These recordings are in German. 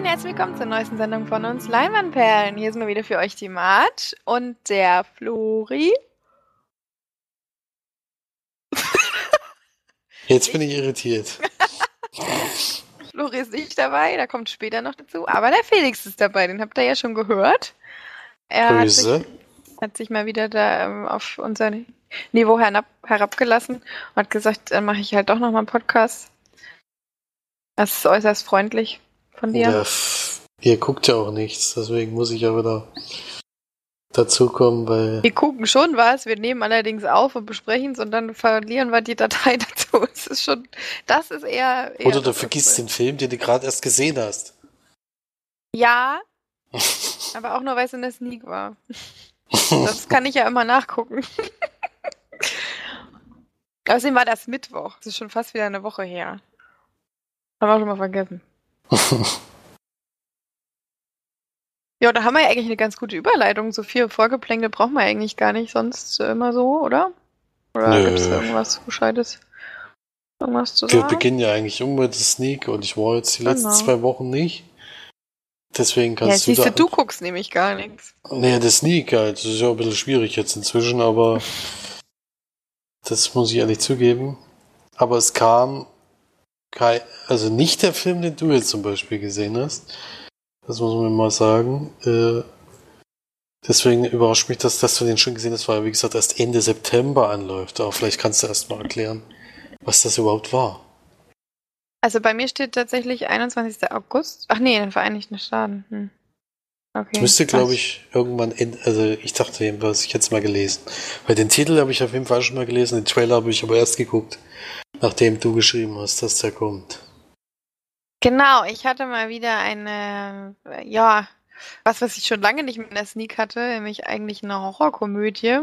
Und herzlich willkommen zur neuesten Sendung von uns Leinwandperlen. Hier sind wir wieder für euch die Mart und der Flori. Jetzt bin ich irritiert. Flori ist nicht dabei, da kommt später noch dazu. Aber der Felix ist dabei, den habt ihr ja schon gehört. Er hat sich, hat sich mal wieder da ähm, auf unser Niveau herab, herabgelassen und hat gesagt, dann mache ich halt doch nochmal einen Podcast. Das ist äußerst freundlich von dir. Ja, ihr guckt ja auch nichts, deswegen muss ich ja wieder dazukommen, weil Wir gucken schon was, wir nehmen allerdings auf und besprechen es und dann verlieren wir die Datei dazu. Es ist schon, das ist eher. eher oder du vergisst den Film, den du gerade erst gesehen hast. Ja, aber auch nur, weil es in der Sneak war. Das kann ich ja immer nachgucken. Außerdem war das Mittwoch. Das ist schon fast wieder eine Woche her. Haben wir auch schon mal vergessen. Ja, da haben wir ja eigentlich eine ganz gute Überleitung. So viel Vorgeplänkel brauchen wir eigentlich gar nicht sonst immer so, oder? Oder gibt es irgendwas Gescheites? Irgendwas zu Wir sagen? beginnen ja eigentlich um mit der Sneak und ich war jetzt die letzten Genau. zwei Wochen nicht. Deswegen Ja, kannst du du, da. du guckst nämlich gar nichts. Nee, der Sneak halt. Das ist ja ein bisschen schwierig jetzt inzwischen, aber das muss ich ehrlich zugeben. Aber es kam kein, also nicht der Film, den du jetzt zum Beispiel gesehen hast. Das muss man mal sagen. Äh, deswegen überrascht mich, dass, dass du den schon gesehen hast, weil er, wie gesagt, erst Ende September anläuft. Aber vielleicht kannst du erst mal erklären, was das überhaupt war. Also bei mir steht tatsächlich 21. August. Ach nee, in den Vereinigten Staaten. Hm. Okay. Das müsste, glaube ich, irgendwann, in, also ich dachte jedenfalls, ich hätte es mal gelesen. Weil den Titel habe ich auf jeden Fall schon mal gelesen, den Trailer habe ich aber erst geguckt, nachdem du geschrieben hast, dass der kommt. Genau, ich hatte mal wieder eine, ja, was, was ich schon lange nicht mit einer Sneak hatte, nämlich eigentlich eine Horrorkomödie.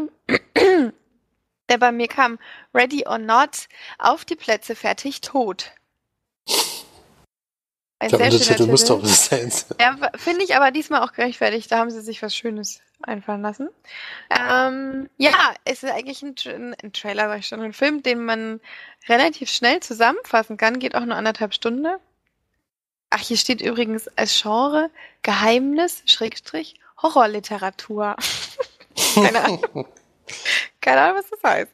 Der bei mir kam Ready or Not, auf die Plätze, fertig, tot. Ein Der sehr schöner Untertitel muss Titel. doch das sein. Ja, finde ich aber diesmal auch gerechtfertigt. Da haben sie sich was Schönes einfallen lassen. Ähm, ja, es ist eigentlich ein, Tra- ein Trailer, sag ich schon, ein Film, den man relativ schnell zusammenfassen kann. Geht auch nur anderthalb Stunden. Ach, hier steht übrigens als Genre Geheimnis, Schrägstrich, Horrorliteratur. Keine Ahnung. Keine Ahnung, was das heißt.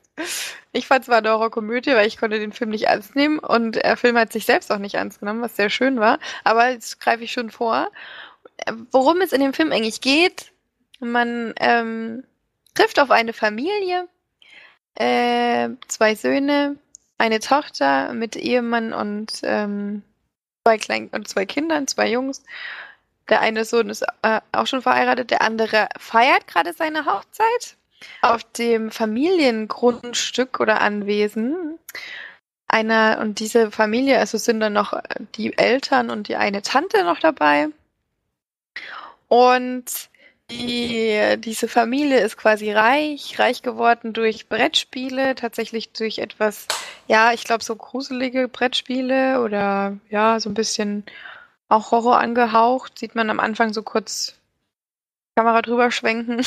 Ich fand zwar eine Horrorkomödie, weil ich konnte den Film nicht ernst nehmen und der Film hat sich selbst auch nicht ernst genommen, was sehr schön war. Aber jetzt greife ich schon vor. Worum es in dem Film eigentlich geht, man ähm, trifft auf eine Familie, äh, zwei Söhne, eine Tochter mit Ehemann und ähm, zwei kleinen und zwei Kindern, zwei Jungs. Der eine Sohn ist äh, auch schon verheiratet, der andere feiert gerade seine Hochzeit auf dem Familiengrundstück oder Anwesen einer und diese Familie, also sind dann noch die Eltern und die eine Tante noch dabei. Und die, diese Familie ist quasi reich, reich geworden durch Brettspiele, tatsächlich durch etwas, ja, ich glaube, so gruselige Brettspiele oder ja, so ein bisschen auch Horror angehaucht. Sieht man am Anfang so kurz Kamera drüber schwenken.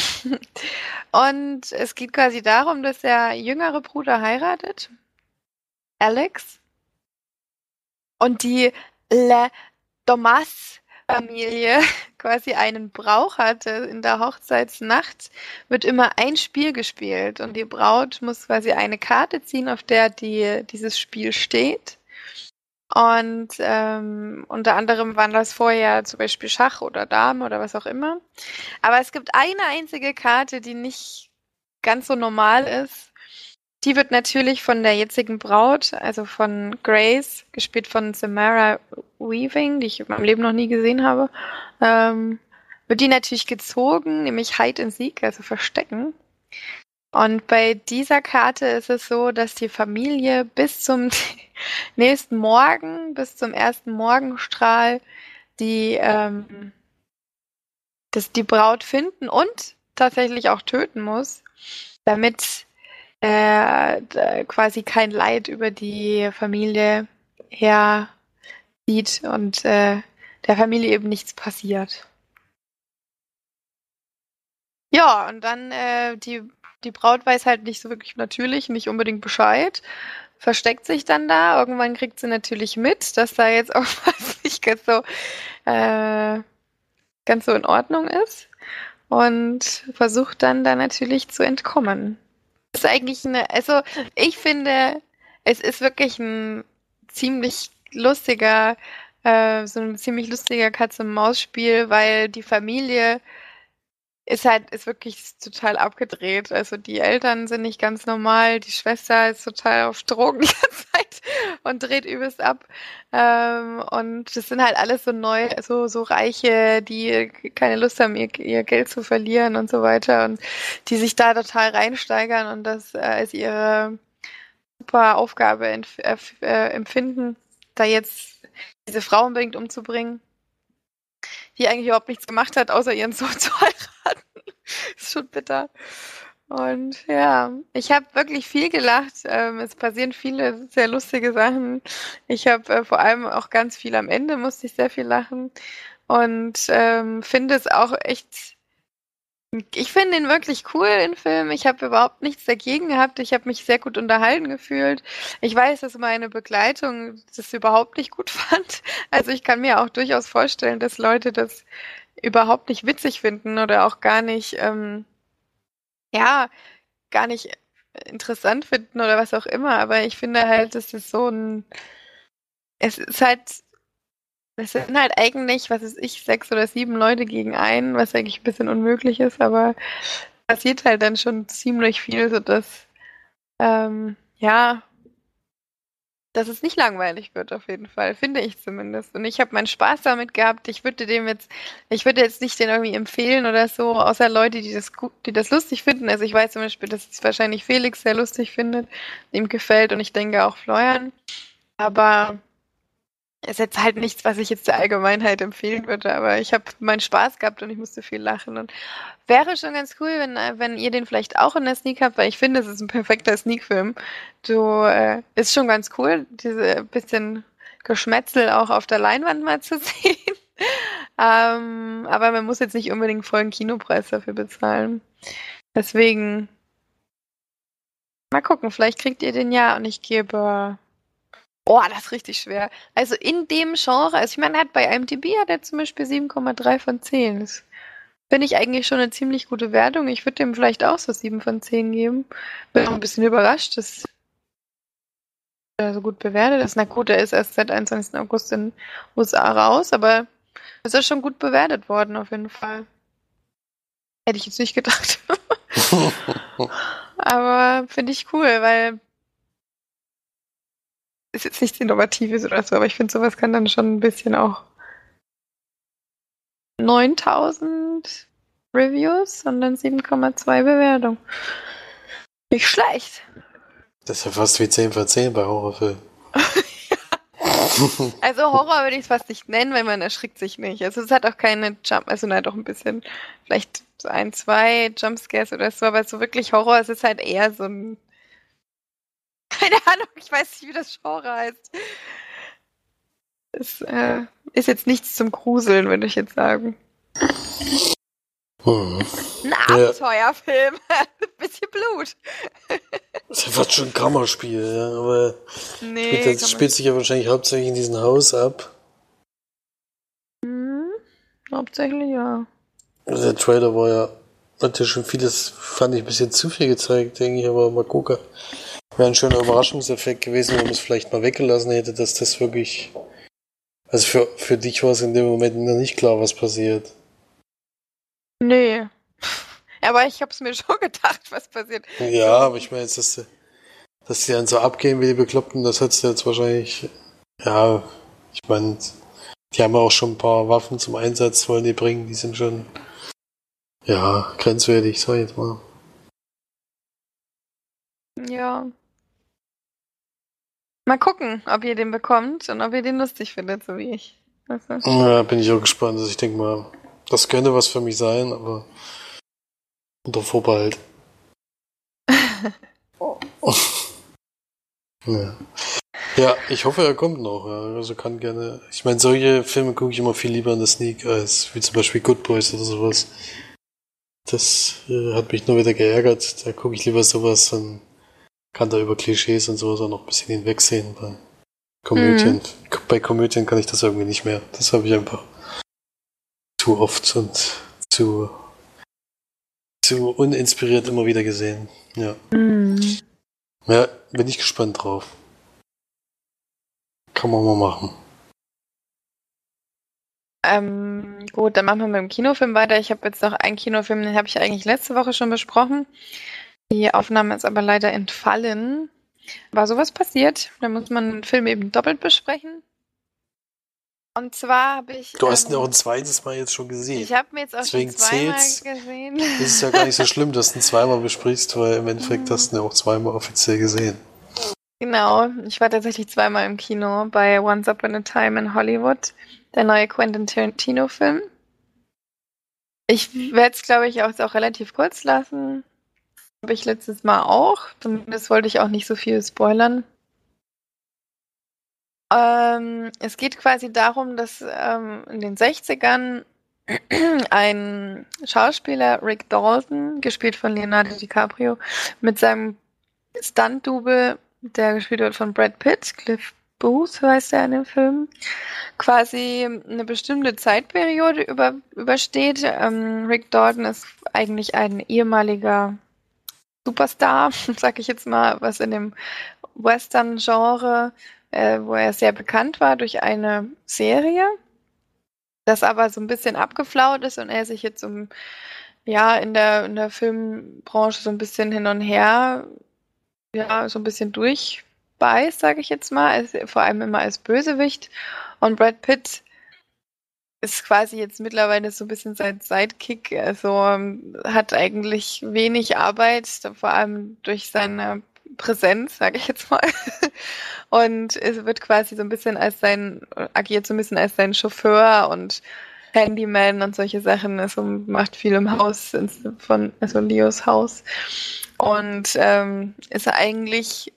Und es geht quasi darum, dass der jüngere Bruder heiratet, Alex, und die Le Domas Familie quasi einen Brauch hatte. In der Hochzeitsnacht wird immer ein Spiel gespielt und die Braut muss quasi eine Karte ziehen, auf der die, dieses Spiel steht. Und ähm, unter anderem waren das vorher zum Beispiel Schach oder Dame oder was auch immer. Aber es gibt eine einzige Karte, die nicht ganz so normal ist. Die wird natürlich von der jetzigen Braut, also von Grace, gespielt von Samara Weaving, die ich in meinem Leben noch nie gesehen habe, ähm, wird die natürlich gezogen, nämlich Hide and Seek, also Verstecken. Und bei dieser Karte ist es so, dass die Familie bis zum nächsten Morgen, bis zum ersten Morgenstrahl, die, ähm, dass die Braut finden und tatsächlich auch töten muss, damit äh, quasi kein Leid über die Familie herzieht und äh, der Familie eben nichts passiert. Ja, und dann äh, die, die Braut weiß halt nicht so wirklich natürlich, nicht unbedingt Bescheid, versteckt sich dann da. Irgendwann kriegt sie natürlich mit, dass da jetzt auch nicht ganz so, äh, ganz so in Ordnung ist und versucht dann da natürlich zu entkommen. Ist eigentlich eine, also ich finde, es ist wirklich ein ziemlich lustiger, äh, so ein ziemlich lustiger Katz-und-Maus-Spiel, weil die Familie ist halt, ist wirklich total abgedreht. Also die Eltern sind nicht ganz normal, die Schwester ist total auf Drogen die ganze Zeit und dreht übelst ab. Ähm, und das sind halt alles so neu, so, so Reiche, die keine Lust haben, ihr, ihr Geld zu verlieren und so weiter und die sich da total reinsteigern und das äh, als ihre super Aufgabe äh, äh, empfinden, da jetzt diese Frau unbedingt umzubringen die eigentlich überhaupt nichts gemacht hat, außer ihren Sohn zu heiraten. ist schon bitter. Und ja, ich habe wirklich viel gelacht. Ähm, es passieren viele sehr lustige Sachen. Ich habe äh, vor allem auch ganz viel am Ende musste ich sehr viel lachen und ähm, finde es auch echt ich finde ihn wirklich cool, den Film. Ich habe überhaupt nichts dagegen gehabt. Ich habe mich sehr gut unterhalten gefühlt. Ich weiß, dass meine Begleitung das überhaupt nicht gut fand. Also ich kann mir auch durchaus vorstellen, dass Leute das überhaupt nicht witzig finden oder auch gar nicht, ähm, ja, gar nicht interessant finden oder was auch immer. Aber ich finde halt, dass es so ein, es ist halt es sind halt eigentlich, was ist ich, sechs oder sieben Leute gegen einen, was eigentlich ein bisschen unmöglich ist, aber passiert halt dann schon ziemlich viel, sodass, ähm, ja, dass es nicht langweilig wird auf jeden Fall, finde ich zumindest. Und ich habe meinen Spaß damit gehabt. Ich würde dem jetzt, ich würde jetzt nicht den irgendwie empfehlen oder so, außer Leute, die das gut, die das lustig finden. Also ich weiß zum Beispiel, dass es wahrscheinlich Felix sehr lustig findet, ihm gefällt und ich denke auch Florian. Aber ist jetzt halt nichts, was ich jetzt der Allgemeinheit empfehlen würde, aber ich habe meinen Spaß gehabt und ich musste viel lachen. Und wäre schon ganz cool, wenn, wenn ihr den vielleicht auch in der Sneak habt, weil ich finde, es ist ein perfekter Sneak-Film. Du äh, ist schon ganz cool, diese bisschen Geschmetzel auch auf der Leinwand mal zu sehen. ähm, aber man muss jetzt nicht unbedingt vollen Kinopreis dafür bezahlen. Deswegen mal gucken, vielleicht kriegt ihr den ja und ich gebe Oh, das ist richtig schwer. Also in dem Genre, also ich meine, er hat bei IMDb hat er zum Beispiel 7,3 von 10. Das finde ich eigentlich schon eine ziemlich gute Wertung. Ich würde dem vielleicht auch so 7 von 10 geben. Bin auch ein bisschen überrascht, dass er so gut bewertet ist. Na gut, er ist erst seit 21. August in USA raus, aber ist er schon gut bewertet worden auf jeden Fall. Hätte ich jetzt nicht gedacht. aber finde ich cool, weil ist jetzt nichts Innovatives oder so, aber ich finde, sowas kann dann schon ein bisschen auch 9000 Reviews und dann 7,2 Bewertung. Nicht schlecht. Das ist ja fast wie 10 von 10 bei Horrorfilmen. also Horror würde ich es fast nicht nennen, weil man erschrickt sich nicht. Also es hat auch keine Jump, also nein, doch ein bisschen, vielleicht so ein, zwei Jumpscares oder so, aber so wirklich Horror, es ist halt eher so ein keine Ahnung, ich weiß nicht, wie das Genre heißt. Es äh, ist jetzt nichts zum Gruseln, würde ich jetzt sagen. Hm. Ein Abenteuerfilm. Ein bisschen Blut. Das ist ja fast schon ein Kammerspiel, ja, aber nee, das spielt sich ja wahrscheinlich hauptsächlich in diesem Haus ab. Hm, hauptsächlich ja. Also der Trailer war ja natürlich schon vieles, fand ich ein bisschen zu viel gezeigt, denke ich, aber mal gucken. Wäre ein schöner Überraschungseffekt gewesen, wenn man es vielleicht mal weggelassen hätte, dass das wirklich. Also für, für dich war es in dem Moment noch nicht klar, was passiert. Nee. Aber ich hab's mir schon gedacht, was passiert. Ja, aber ich meine jetzt, dass, dass die dann so abgehen wie die Bekloppten, das hättest du jetzt wahrscheinlich. Ja, ich meine, die haben auch schon ein paar Waffen zum Einsatz, wollen die bringen, die sind schon. Ja, grenzwertig, sag ich jetzt mal. Ja. Mal gucken, ob ihr den bekommt und ob ihr den lustig findet, so wie ich. Ja, bin ich auch gespannt. Also ich denke mal, das könnte was für mich sein, aber unter Vorbehalt. ja. ja, ich hoffe, er kommt noch. Ja. Also kann gerne. Ich meine, solche Filme gucke ich immer viel lieber in der Sneak als wie zum Beispiel Good Boys oder sowas. Das äh, hat mich nur wieder geärgert. Da gucke ich lieber sowas, dann kann da über Klischees und sowas auch noch ein bisschen hinwegsehen. Weil Komödien. Mhm. Bei Komödien kann ich das irgendwie nicht mehr. Das habe ich einfach zu oft und zu, zu uninspiriert immer wieder gesehen. Ja. Mhm. Ja, bin ich gespannt drauf. Kann man mal machen. Ähm, gut, dann machen wir mit dem Kinofilm weiter. Ich habe jetzt noch einen Kinofilm, den habe ich eigentlich letzte Woche schon besprochen. Die Aufnahme ist aber leider entfallen. War sowas passiert? Da muss man einen Film eben doppelt besprechen. Und zwar habe ich. Du hast ähm, ihn auch ein zweites Mal jetzt schon gesehen. Ich habe mir jetzt auch Deswegen schon zweimal gesehen. Das ist ja gar nicht so schlimm, dass du ihn zweimal besprichst, weil im Endeffekt hast du ihn ja auch zweimal offiziell gesehen. Genau, ich war tatsächlich zweimal im Kino bei Once Upon a Time in Hollywood, der neue Quentin Tarantino-Film. Ich werde es, glaube ich, auch, auch relativ kurz lassen. Habe ich letztes Mal auch. Zumindest wollte ich auch nicht so viel spoilern. Ähm, es geht quasi darum, dass ähm, in den 60ern ein Schauspieler, Rick Dalton, gespielt von Leonardo DiCaprio, mit seinem Stunt-Double, der gespielt wird von Brad Pitt, Cliff Booth heißt er in dem Film, quasi eine bestimmte Zeitperiode über, übersteht. Ähm, Rick Dalton ist eigentlich ein ehemaliger Superstar, sag ich jetzt mal, was in dem Western-Genre äh, wo er sehr bekannt war durch eine Serie, das aber so ein bisschen abgeflaut ist und er sich jetzt um, ja, in der, in der Filmbranche so ein bisschen hin und her, ja, so ein bisschen durchbeißt, sage ich jetzt mal, als, vor allem immer als Bösewicht. Und Brad Pitt ist quasi jetzt mittlerweile so ein bisschen sein Sidekick, also ähm, hat eigentlich wenig Arbeit, vor allem durch seine Präsenz, sage ich jetzt mal. Und es wird quasi so ein bisschen als sein, agiert so ein bisschen als sein Chauffeur und Handyman und solche Sachen. Also macht viel im Haus von, also Leos Haus. Und ähm, ist eigentlich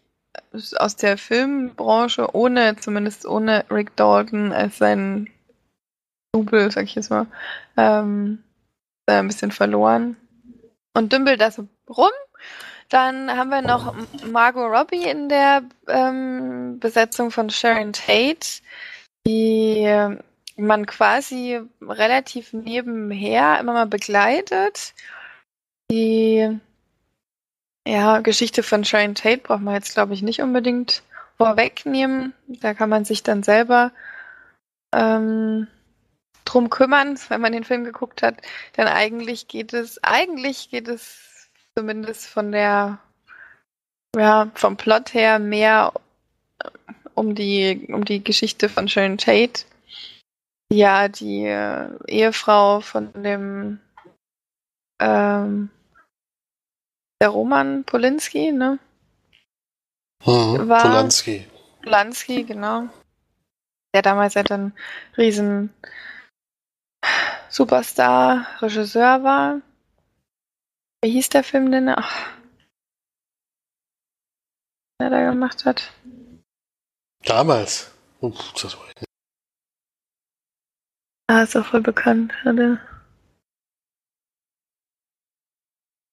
aus der Filmbranche ohne, zumindest ohne Rick Dalton als sein Double, sag ich jetzt mal, ähm, ein bisschen verloren. Und dümpelt da so rum dann haben wir noch Margot Robbie in der ähm, Besetzung von Sharon Tate, die man quasi relativ nebenher immer mal begleitet. Die ja, Geschichte von Sharon Tate braucht man jetzt, glaube ich, nicht unbedingt vorwegnehmen. Da kann man sich dann selber ähm, drum kümmern, wenn man den Film geguckt hat. Denn eigentlich geht es, eigentlich geht es zumindest von der, ja, vom Plot her mehr um die, um die Geschichte von Sharon Tate. Ja, die äh, Ehefrau von dem, ähm, der Roman Polinski, ne? Mhm, war, Polanski. Polanski, genau. Der damals halt ein riesen Superstar, Regisseur war. Wie hieß der Film denn? Ach. Der da gemacht hat. Damals. Uff, das war ich nicht. Ah, ist auch voll bekannt. Hatte.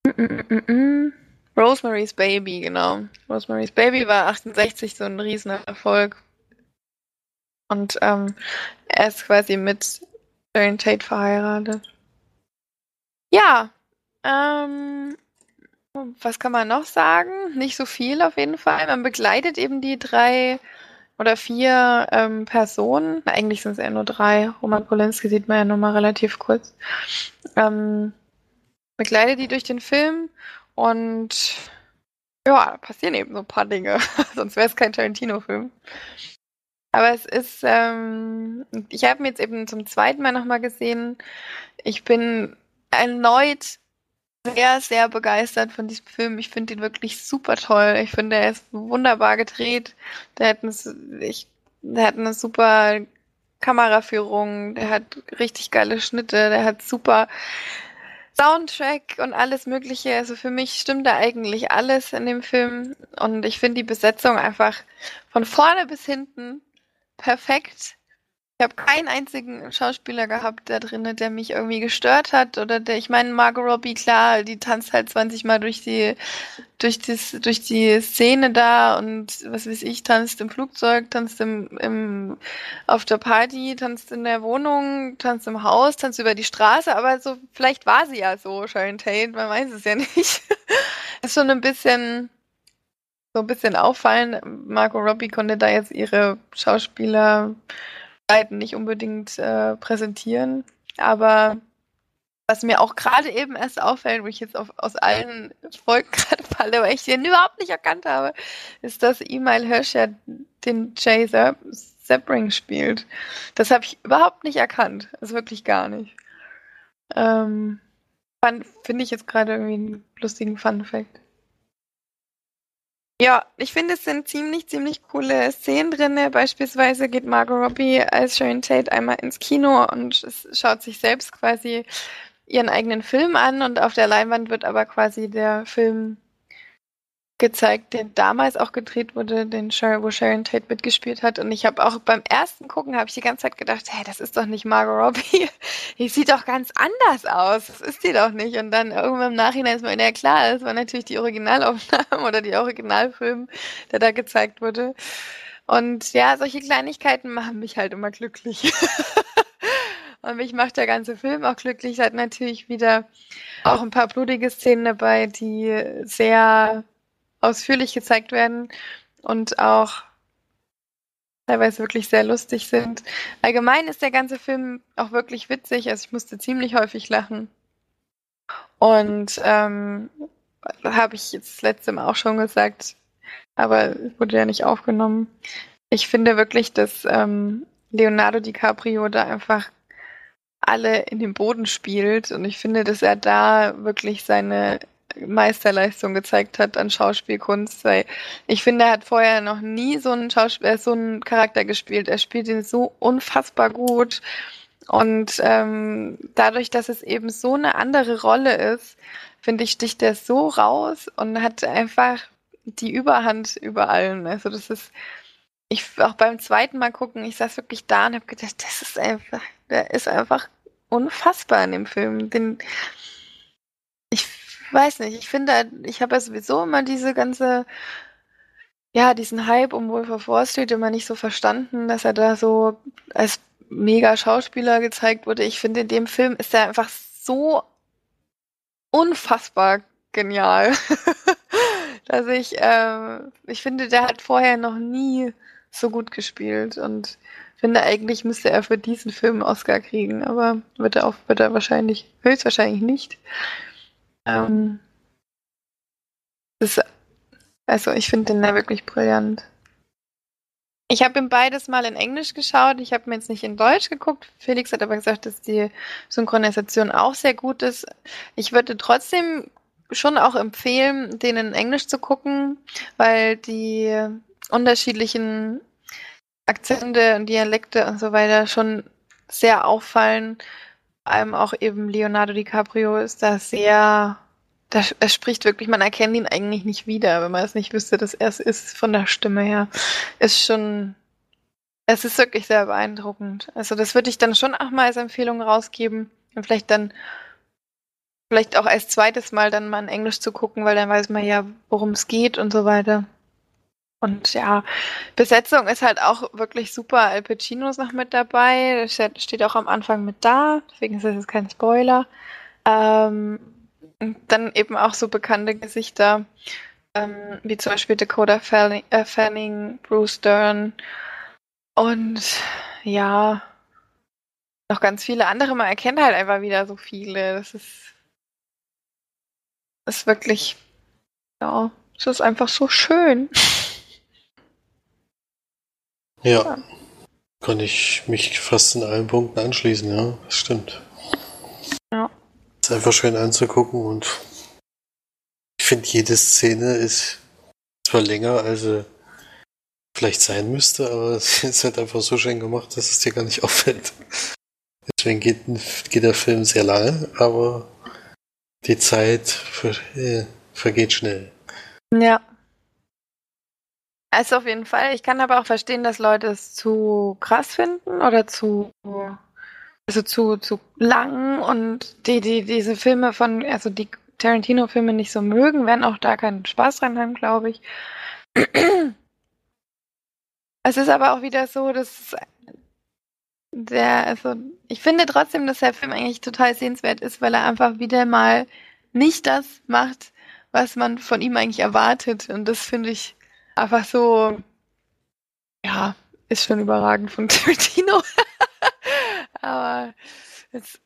Mm -mm -mm, mm. Rosemary's Baby, genau. Rosemary's Baby war 68 so ein Riesenerfolg. Und ähm, er ist quasi mit Jane Tate verheiratet. Ja, ähm, was kann man noch sagen? Nicht so viel auf jeden Fall. Man begleitet eben die drei oder vier ähm, Personen. Na, eigentlich sind es eher nur drei. Roman Polanski sieht man ja nur mal relativ kurz. Ähm, begleitet die durch den Film und ja, da passieren eben so ein paar Dinge. Sonst wäre es kein Tarantino-Film. Aber es ist, ähm, ich habe ihn jetzt eben zum zweiten Mal nochmal gesehen. Ich bin erneut sehr, sehr begeistert von diesem Film. Ich finde ihn wirklich super toll. Ich finde, er ist wunderbar gedreht. Der hat, eine, ich, der hat eine super Kameraführung, der hat richtig geile Schnitte, der hat super Soundtrack und alles Mögliche. Also für mich stimmt da eigentlich alles in dem Film. Und ich finde die Besetzung einfach von vorne bis hinten perfekt. Ich habe keinen einzigen Schauspieler gehabt da drin, der mich irgendwie gestört hat oder der, ich meine, Margot Robbie, klar, die tanzt halt 20 Mal durch die, durch das, durch die Szene da und was weiß ich, tanzt im Flugzeug, tanzt im, im, auf der Party, tanzt in der Wohnung, tanzt im Haus, tanzt über die Straße, aber so, vielleicht war sie ja so, Sharon Tate, man weiß es ja nicht. ist schon ein bisschen, so ein bisschen auffallen. Margot Robbie konnte da jetzt ihre Schauspieler nicht unbedingt äh, präsentieren. Aber was mir auch gerade eben erst auffällt, wo ich jetzt auf, aus allen Folgen gerade falle, weil ich den überhaupt nicht erkannt habe, ist, dass Email Hirsch ja den Jay Sebring spielt. Das habe ich überhaupt nicht erkannt. Also wirklich gar nicht. Ähm, Finde ich jetzt gerade irgendwie einen lustigen Fun-Fact. Ja, ich finde, es sind ziemlich, ziemlich coole Szenen drin. Beispielsweise geht Margot Robbie als Sharon Tate einmal ins Kino und schaut sich selbst quasi ihren eigenen Film an und auf der Leinwand wird aber quasi der Film gezeigt, der damals auch gedreht wurde, den Sharon, wo Sharon Tate mitgespielt hat. Und ich habe auch beim ersten Gucken habe ich die ganze Zeit gedacht, hey, das ist doch nicht Margot Robbie. Die sieht doch ganz anders aus. Das ist die doch nicht. Und dann irgendwann im Nachhinein ist mir ja klar, das war natürlich die Originalaufnahme oder die Originalfilm, der da gezeigt wurde. Und ja, solche Kleinigkeiten machen mich halt immer glücklich. Und mich macht der ganze Film auch glücklich. Hat natürlich wieder auch ein paar blutige Szenen dabei, die sehr ausführlich gezeigt werden und auch teilweise wirklich sehr lustig sind. Allgemein ist der ganze Film auch wirklich witzig, also ich musste ziemlich häufig lachen. Und ähm, habe ich jetzt das letzte Mal auch schon gesagt, aber wurde ja nicht aufgenommen. Ich finde wirklich, dass ähm, Leonardo DiCaprio da einfach alle in den Boden spielt und ich finde, dass er da wirklich seine Meisterleistung gezeigt hat an Schauspielkunst, weil ich finde, er hat vorher noch nie so einen Schauspieler, so einen Charakter gespielt. Er spielt ihn so unfassbar gut. Und ähm, dadurch, dass es eben so eine andere Rolle ist, finde ich, sticht er so raus und hat einfach die Überhand über allen. Also das ist, ich auch beim zweiten Mal gucken, ich saß wirklich da und habe gedacht, das ist einfach, der ist einfach unfassbar in dem Film. Den, weiß nicht, ich finde, ich habe ja sowieso immer diese ganze, ja, diesen Hype um Wolf of Wall Street immer nicht so verstanden, dass er da so als mega Schauspieler gezeigt wurde. Ich finde, in dem Film ist er einfach so unfassbar genial, dass ich, äh, ich finde, der hat vorher noch nie so gut gespielt und finde eigentlich müsste er für diesen Film einen Oscar kriegen, aber wird er auch, wird er wahrscheinlich, höchstwahrscheinlich nicht. Ähm, ist, also ich finde den da wirklich brillant. Ich habe ihm beides mal in Englisch geschaut. Ich habe mir jetzt nicht in Deutsch geguckt. Felix hat aber gesagt, dass die Synchronisation auch sehr gut ist. Ich würde trotzdem schon auch empfehlen, den in Englisch zu gucken, weil die unterschiedlichen Akzente und Dialekte und so weiter schon sehr auffallen allem auch eben Leonardo DiCaprio ist da sehr, da, er spricht wirklich, man erkennt ihn eigentlich nicht wieder, wenn man es nicht wüsste, dass er es ist von der Stimme her. Ist schon, es ist wirklich sehr beeindruckend. Also das würde ich dann schon auch mal als Empfehlung rausgeben und vielleicht dann vielleicht auch als zweites Mal dann mal in Englisch zu gucken, weil dann weiß man ja, worum es geht und so weiter. Und ja, Besetzung ist halt auch wirklich super. Al Pacino ist noch mit dabei. Das steht auch am Anfang mit da. Deswegen ist das jetzt kein Spoiler. Ähm, dann eben auch so bekannte Gesichter, ähm, wie zum Beispiel Dakota Fanning, äh, Fanning, Bruce Dern und ja, noch ganz viele andere. Man erkennt halt einfach wieder so viele. Das ist, ist wirklich, ja, es ist einfach so schön. Ja, ja, kann ich mich fast in allen Punkten anschließen, ja, das stimmt. Ja. Ist einfach schön anzugucken und ich finde, jede Szene ist zwar länger, als sie vielleicht sein müsste, aber es ist halt einfach so schön gemacht, dass es dir gar nicht auffällt. Deswegen geht, geht der Film sehr lange, aber die Zeit ver, äh, vergeht schnell. Ja. Also auf jeden Fall. Ich kann aber auch verstehen, dass Leute es zu krass finden oder zu, also zu, zu lang und die, die, diese Filme von, also die Tarantino-Filme nicht so mögen, werden auch da keinen Spaß dran haben, glaube ich. Es ist aber auch wieder so, dass der, also ich finde trotzdem, dass der Film eigentlich total sehenswert ist, weil er einfach wieder mal nicht das macht, was man von ihm eigentlich erwartet. Und das finde ich einfach so, ja, ist schon überragend von Tarantino. Aber es,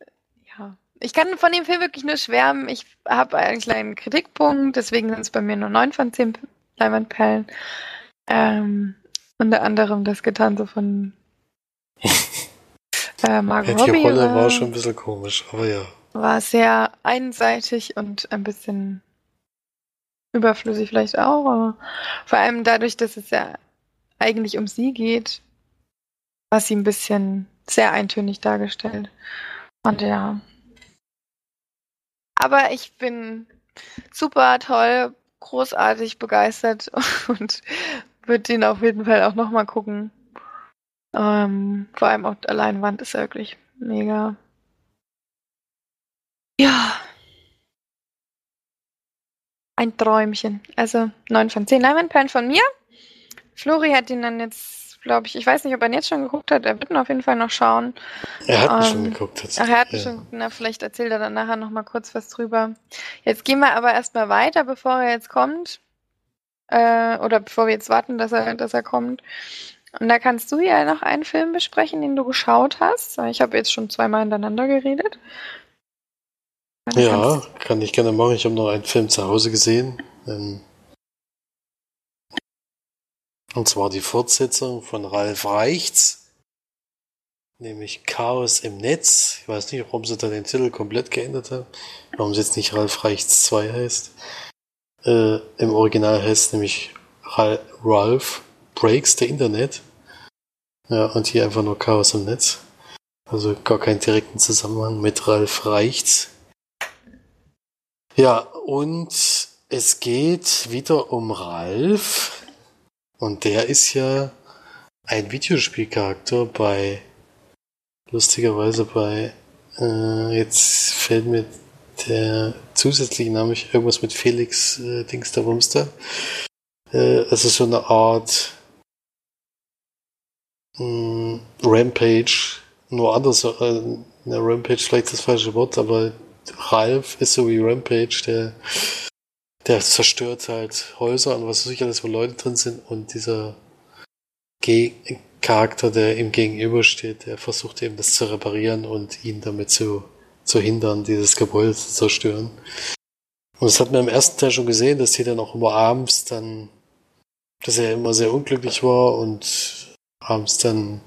ja, ich kann von dem Film wirklich nur schwärmen. Ich habe einen kleinen Kritikpunkt, deswegen sind es bei mir nur 9 von 10 Leinwandperlen. Ähm, unter anderem das Getanze von äh, Margot ja, Die Robbie Rolle war, war schon ein bisschen komisch, aber ja. War sehr einseitig und ein bisschen überflüssig vielleicht auch, aber vor allem dadurch, dass es ja eigentlich um sie geht, war sie ein bisschen sehr eintönig dargestellt. Und ja. Aber ich bin super toll, großartig begeistert und würde den auf jeden Fall auch nochmal gucken. Ähm, vor allem auf der Leinwand ist er wirklich mega. Ja. Ein Träumchen. Also 9 von 10 Leinwandperlen von mir. Flori hat ihn dann jetzt, glaube ich, ich weiß nicht, ob er ihn jetzt schon geguckt hat. Er wird ihn auf jeden Fall noch schauen. Er hat ihn ähm, schon geguckt. Ach, er hat ja. schon, na, vielleicht erzählt er dann nachher nochmal kurz was drüber. Jetzt gehen wir aber erstmal weiter, bevor er jetzt kommt. Äh, oder bevor wir jetzt warten, dass er, dass er kommt. Und da kannst du ja noch einen Film besprechen, den du geschaut hast. Ich habe jetzt schon zweimal hintereinander geredet. Ja, kann ich gerne machen. Ich habe noch einen Film zu Hause gesehen. Ähm, und zwar die Fortsetzung von Ralf Reichts, nämlich Chaos im Netz. Ich weiß nicht, warum sie da den Titel komplett geändert haben. Warum es jetzt nicht Ralf Reichts 2 heißt. Äh, Im Original heißt es nämlich Ralph Breaks the Internet. Ja, und hier einfach nur Chaos im Netz. Also gar keinen direkten Zusammenhang mit Ralf Reichts. Ja, und es geht wieder um Ralf. Und der ist ja ein Videospielcharakter bei, lustigerweise bei, äh, jetzt fällt mir der zusätzliche Name, irgendwas mit Felix äh, Dings der Wumster. Äh, also so eine Art mh, hm, Rampage, nur anders, äh, Rampage vielleicht das falsche Wort, aber Ralph ist so wie Rampage, der, der zerstört halt Häuser und was weiß ich alles, wo Leute drin sind und dieser Ge Charakter, der ihm gegenübersteht, der versucht eben das zu reparieren und ihn damit zu, zu hindern, dieses Gebäude zu zerstören. Und das hat man im ersten Teil schon gesehen, dass die dann auch immer abends dann, dass er immer sehr unglücklich war und abends dann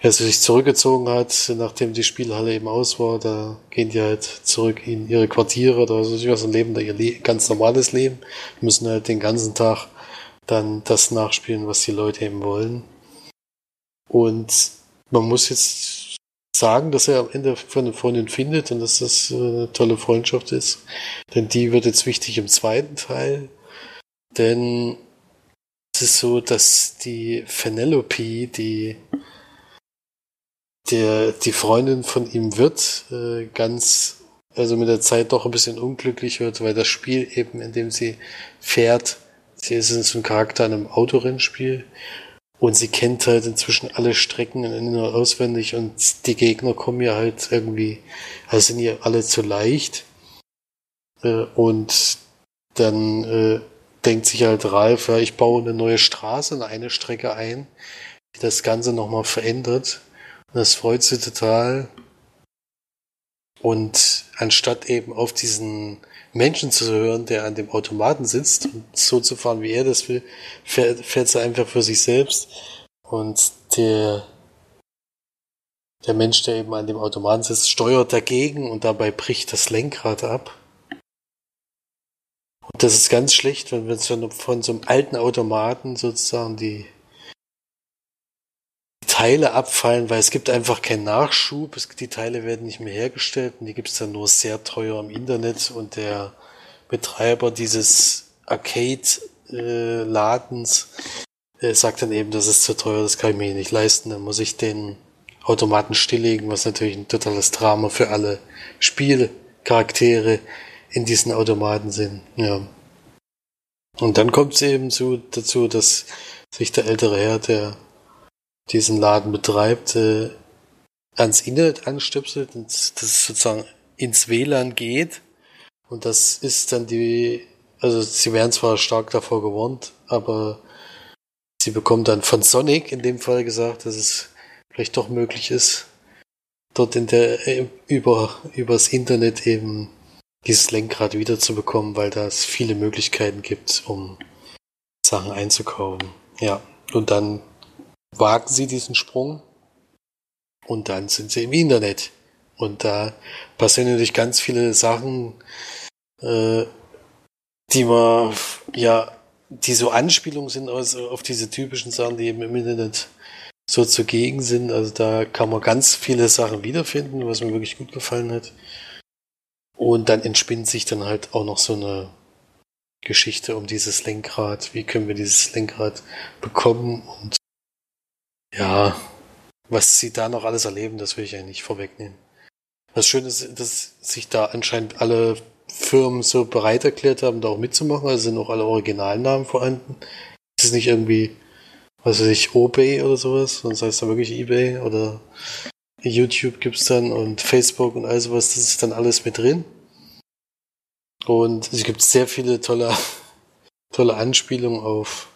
er sich zurückgezogen hat, nachdem die Spielhalle eben aus war, da gehen die halt zurück in ihre Quartiere oder so was und leben da ihr Le ganz normales Leben, müssen halt den ganzen Tag dann das nachspielen, was die Leute eben wollen. Und man muss jetzt sagen, dass er am Ende von eine Freundin findet und dass das eine tolle Freundschaft ist. Denn die wird jetzt wichtig im zweiten Teil. Denn es ist so, dass die Penelope, die der die Freundin von ihm wird, äh, ganz, also mit der Zeit doch ein bisschen unglücklich wird, weil das Spiel eben, in dem sie fährt, sie ist so ein Charakter in einem Autorennspiel und sie kennt halt inzwischen alle Strecken in und auswendig und die Gegner kommen ja halt irgendwie, also sind ihr alle zu leicht. Äh, und dann äh, denkt sich halt Ralf, ja, ich baue eine neue Straße in eine Strecke ein, die das Ganze nochmal verändert. Das freut sie total. Und anstatt eben auf diesen Menschen zu hören, der an dem Automaten sitzt und so zu fahren, wie er das will, fährt, fährt sie einfach für sich selbst. Und der, der Mensch, der eben an dem Automaten sitzt, steuert dagegen und dabei bricht das Lenkrad ab. Und das ist ganz schlecht, wenn wir von so einem alten Automaten sozusagen die Teile abfallen, weil es gibt einfach keinen Nachschub. Es, die Teile werden nicht mehr hergestellt und die gibt es dann nur sehr teuer im Internet und der Betreiber dieses Arcade äh, äh, sagt dann eben, das ist zu teuer, das kann ich mir nicht leisten, dann muss ich den Automaten stilllegen, was natürlich ein totales Drama für alle Spielcharaktere in diesen Automaten sind. Ja. Und dann kommt es eben zu, dazu, dass sich der ältere Herr, der diesen Laden betreibt, äh, ans Internet anstöpselt und das sozusagen ins WLAN geht. Und das ist dann die, also sie werden zwar stark davor gewarnt, aber sie bekommt dann von Sonic in dem Fall gesagt, dass es vielleicht doch möglich ist, dort in der, äh, über, übers Internet eben dieses Lenkrad wiederzubekommen, weil da es viele Möglichkeiten gibt, um Sachen einzukaufen. Ja, und dann wagen sie diesen Sprung und dann sind sie im Internet. Und da passieren natürlich ganz viele Sachen, äh, die man, ja, die so Anspielungen sind aus, auf diese typischen Sachen, die eben im Internet so zugegen sind. Also da kann man ganz viele Sachen wiederfinden, was mir wirklich gut gefallen hat. Und dann entspinnt sich dann halt auch noch so eine Geschichte um dieses Lenkrad. Wie können wir dieses Lenkrad bekommen? Und ja, was sie da noch alles erleben, das will ich ja nicht vorwegnehmen. Was schön ist, dass sich da anscheinend alle Firmen so bereit erklärt haben, da auch mitzumachen. Also sind auch alle Originalnamen vorhanden. Es ist nicht irgendwie, was weiß ich, Obay oder sowas, sonst heißt da wirklich Ebay oder YouTube gibt's dann und Facebook und all sowas, das ist dann alles mit drin. Und es gibt sehr viele tolle, tolle Anspielungen auf,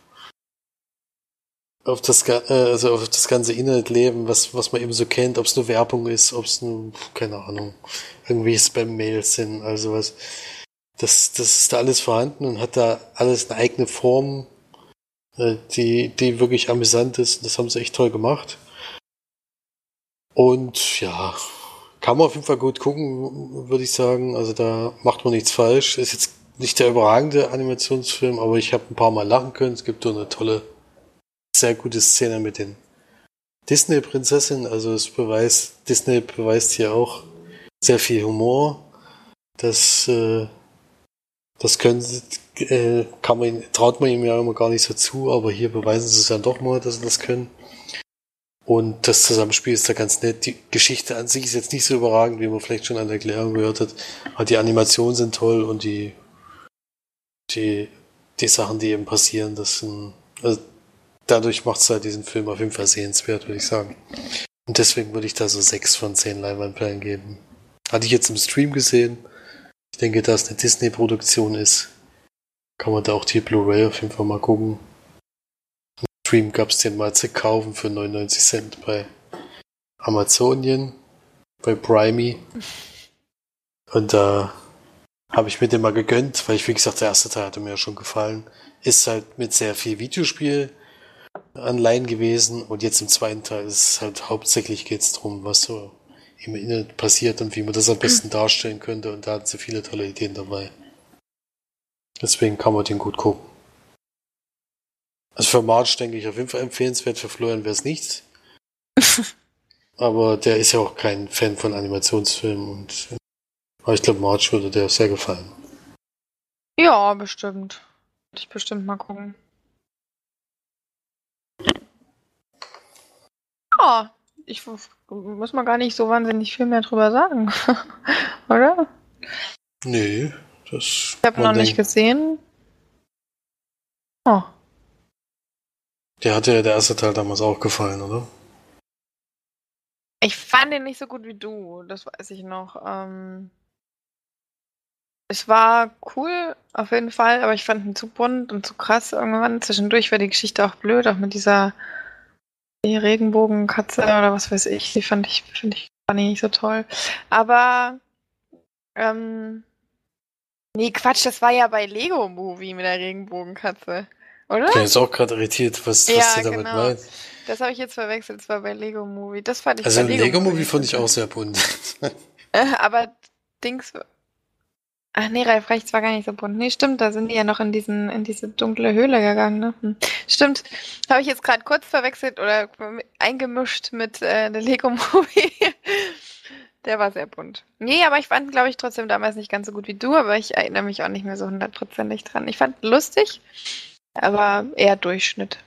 auf das, äh, also auf das ganze Internetleben, was, was man eben so kennt, ob es nur Werbung ist, ob es nur, keine Ahnung, irgendwie Spam-Mails sind, also was. Das, das ist da alles vorhanden und hat da alles eine eigene Form, äh, die, die wirklich amüsant ist. Das haben sie echt toll gemacht. Und ja, kann man auf jeden Fall gut gucken, würde ich sagen. Also da macht man nichts falsch. Ist jetzt nicht der überragende Animationsfilm, aber ich habe ein paar Mal lachen können. Es gibt so eine tolle, sehr gute Szene mit den Disney-Prinzessinnen. Also es beweist, Disney beweist hier auch sehr viel Humor. Das, äh, das können, äh, kann man, traut man ihm ja immer gar nicht so zu, aber hier beweisen sie es dann doch mal, dass sie das können. Und das Zusammenspiel ist da ganz nett. Die Geschichte an sich ist jetzt nicht so überragend, wie man vielleicht schon an der Erklärung gehört hat. Aber die Animationen sind toll und die, die, die Sachen, die eben passieren, das sind, also dadurch macht es halt diesen Film auf jeden Fall sehenswert, würde ich sagen. Und deswegen würde ich da so sechs von zehn Leinwandperlen geben. Hatte ich jetzt im Stream gesehen. Ich denke, da es eine Disney-Produktion ist, kann man da auch die Blu-ray auf jeden Fall mal gucken. Stream gab es den mal zu kaufen für 99 Cent bei Amazonien, bei Primey. Und da äh, habe ich mir den mal gegönnt, weil ich, wie gesagt, der erste Teil hatte mir ja schon gefallen. Ist halt mit sehr viel Videospiel anleihen gewesen und jetzt im zweiten Teil ist es halt hauptsächlich geht's drum, was so im Internet passiert und wie man das am besten darstellen könnte und da hatten sie viele tolle Ideen dabei. Deswegen kann man den gut gucken. Also für March denke ich auf jeden Fall empfehlenswert, für Florian wäre es nichts. aber der ist ja auch kein Fan von Animationsfilmen und aber ich glaube, March würde der sehr gefallen. Ja, bestimmt. Würde ich bestimmt mal gucken. Ja, ich muss mal gar nicht so wahnsinnig viel mehr drüber sagen. Oder? Nee, das. Ich habe noch nicht gesehen. Oh. Der hatte ja der erste Teil damals auch gefallen, oder? Ich fand ihn nicht so gut wie du, das weiß ich noch. Ähm, es war cool, auf jeden Fall, aber ich fand ihn zu bunt und zu krass irgendwann. Zwischendurch war die Geschichte auch blöd, auch mit dieser Regenbogenkatze oder was weiß ich. Die fand ich, finde ich, fand ich nicht so toll. Aber, ähm, nee, Quatsch, das war ja bei Lego Movie mit der Regenbogenkatze. Oder? Ich bin jetzt auch gerade irritiert, was, ja, was du damit genau. meinst. Das habe ich jetzt verwechselt, das war bei Lego Movie. Das fand ich Also Lego, Lego Movie fand ich auch sehr bunt. Äh, aber Dings. Ach nee, Ralf Rechts war gar nicht so bunt. Nee, stimmt, da sind die ja noch in diesen, in diese dunkle Höhle gegangen, ne? Hm. Stimmt. Habe ich jetzt gerade kurz verwechselt oder eingemischt mit äh, der Lego Movie. der war sehr bunt. Nee, aber ich fand, glaube ich, trotzdem damals nicht ganz so gut wie du, aber ich erinnere mich auch nicht mehr so hundertprozentig dran. Ich fand lustig. aber eher Durchschnitt.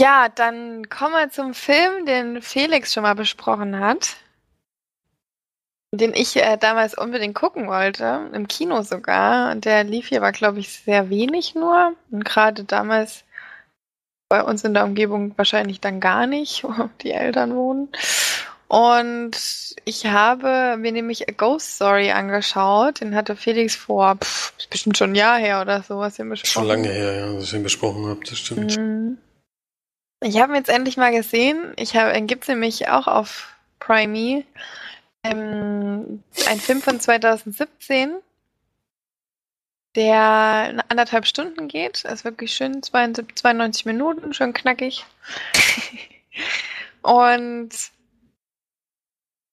Ja, dann kommen wir zum Film, den Felix schon mal besprochen hat. Den ich äh, damals unbedingt gucken wollte, im Kino sogar. Und der lief hier, war, glaube ich, sehr wenig nur. Und gerade damals bei uns in der Umgebung wahrscheinlich dann gar nicht, wo die Eltern wohnen. Und ich habe mir nämlich A Ghost Story angeschaut. Den hatte Felix vor, pff, bestimmt schon ein Jahr her oder sowas. Schon lange her, ja, ich ihn besprochen habe, das stimmt. Mhm. Ich habe ihn jetzt endlich mal gesehen. Ich habe, ihn gibt es nämlich auch auf Prime. Ähm, ein Film von 2017, der anderthalb Stunden geht. Ist wirklich schön, 92 Minuten, schön knackig. Und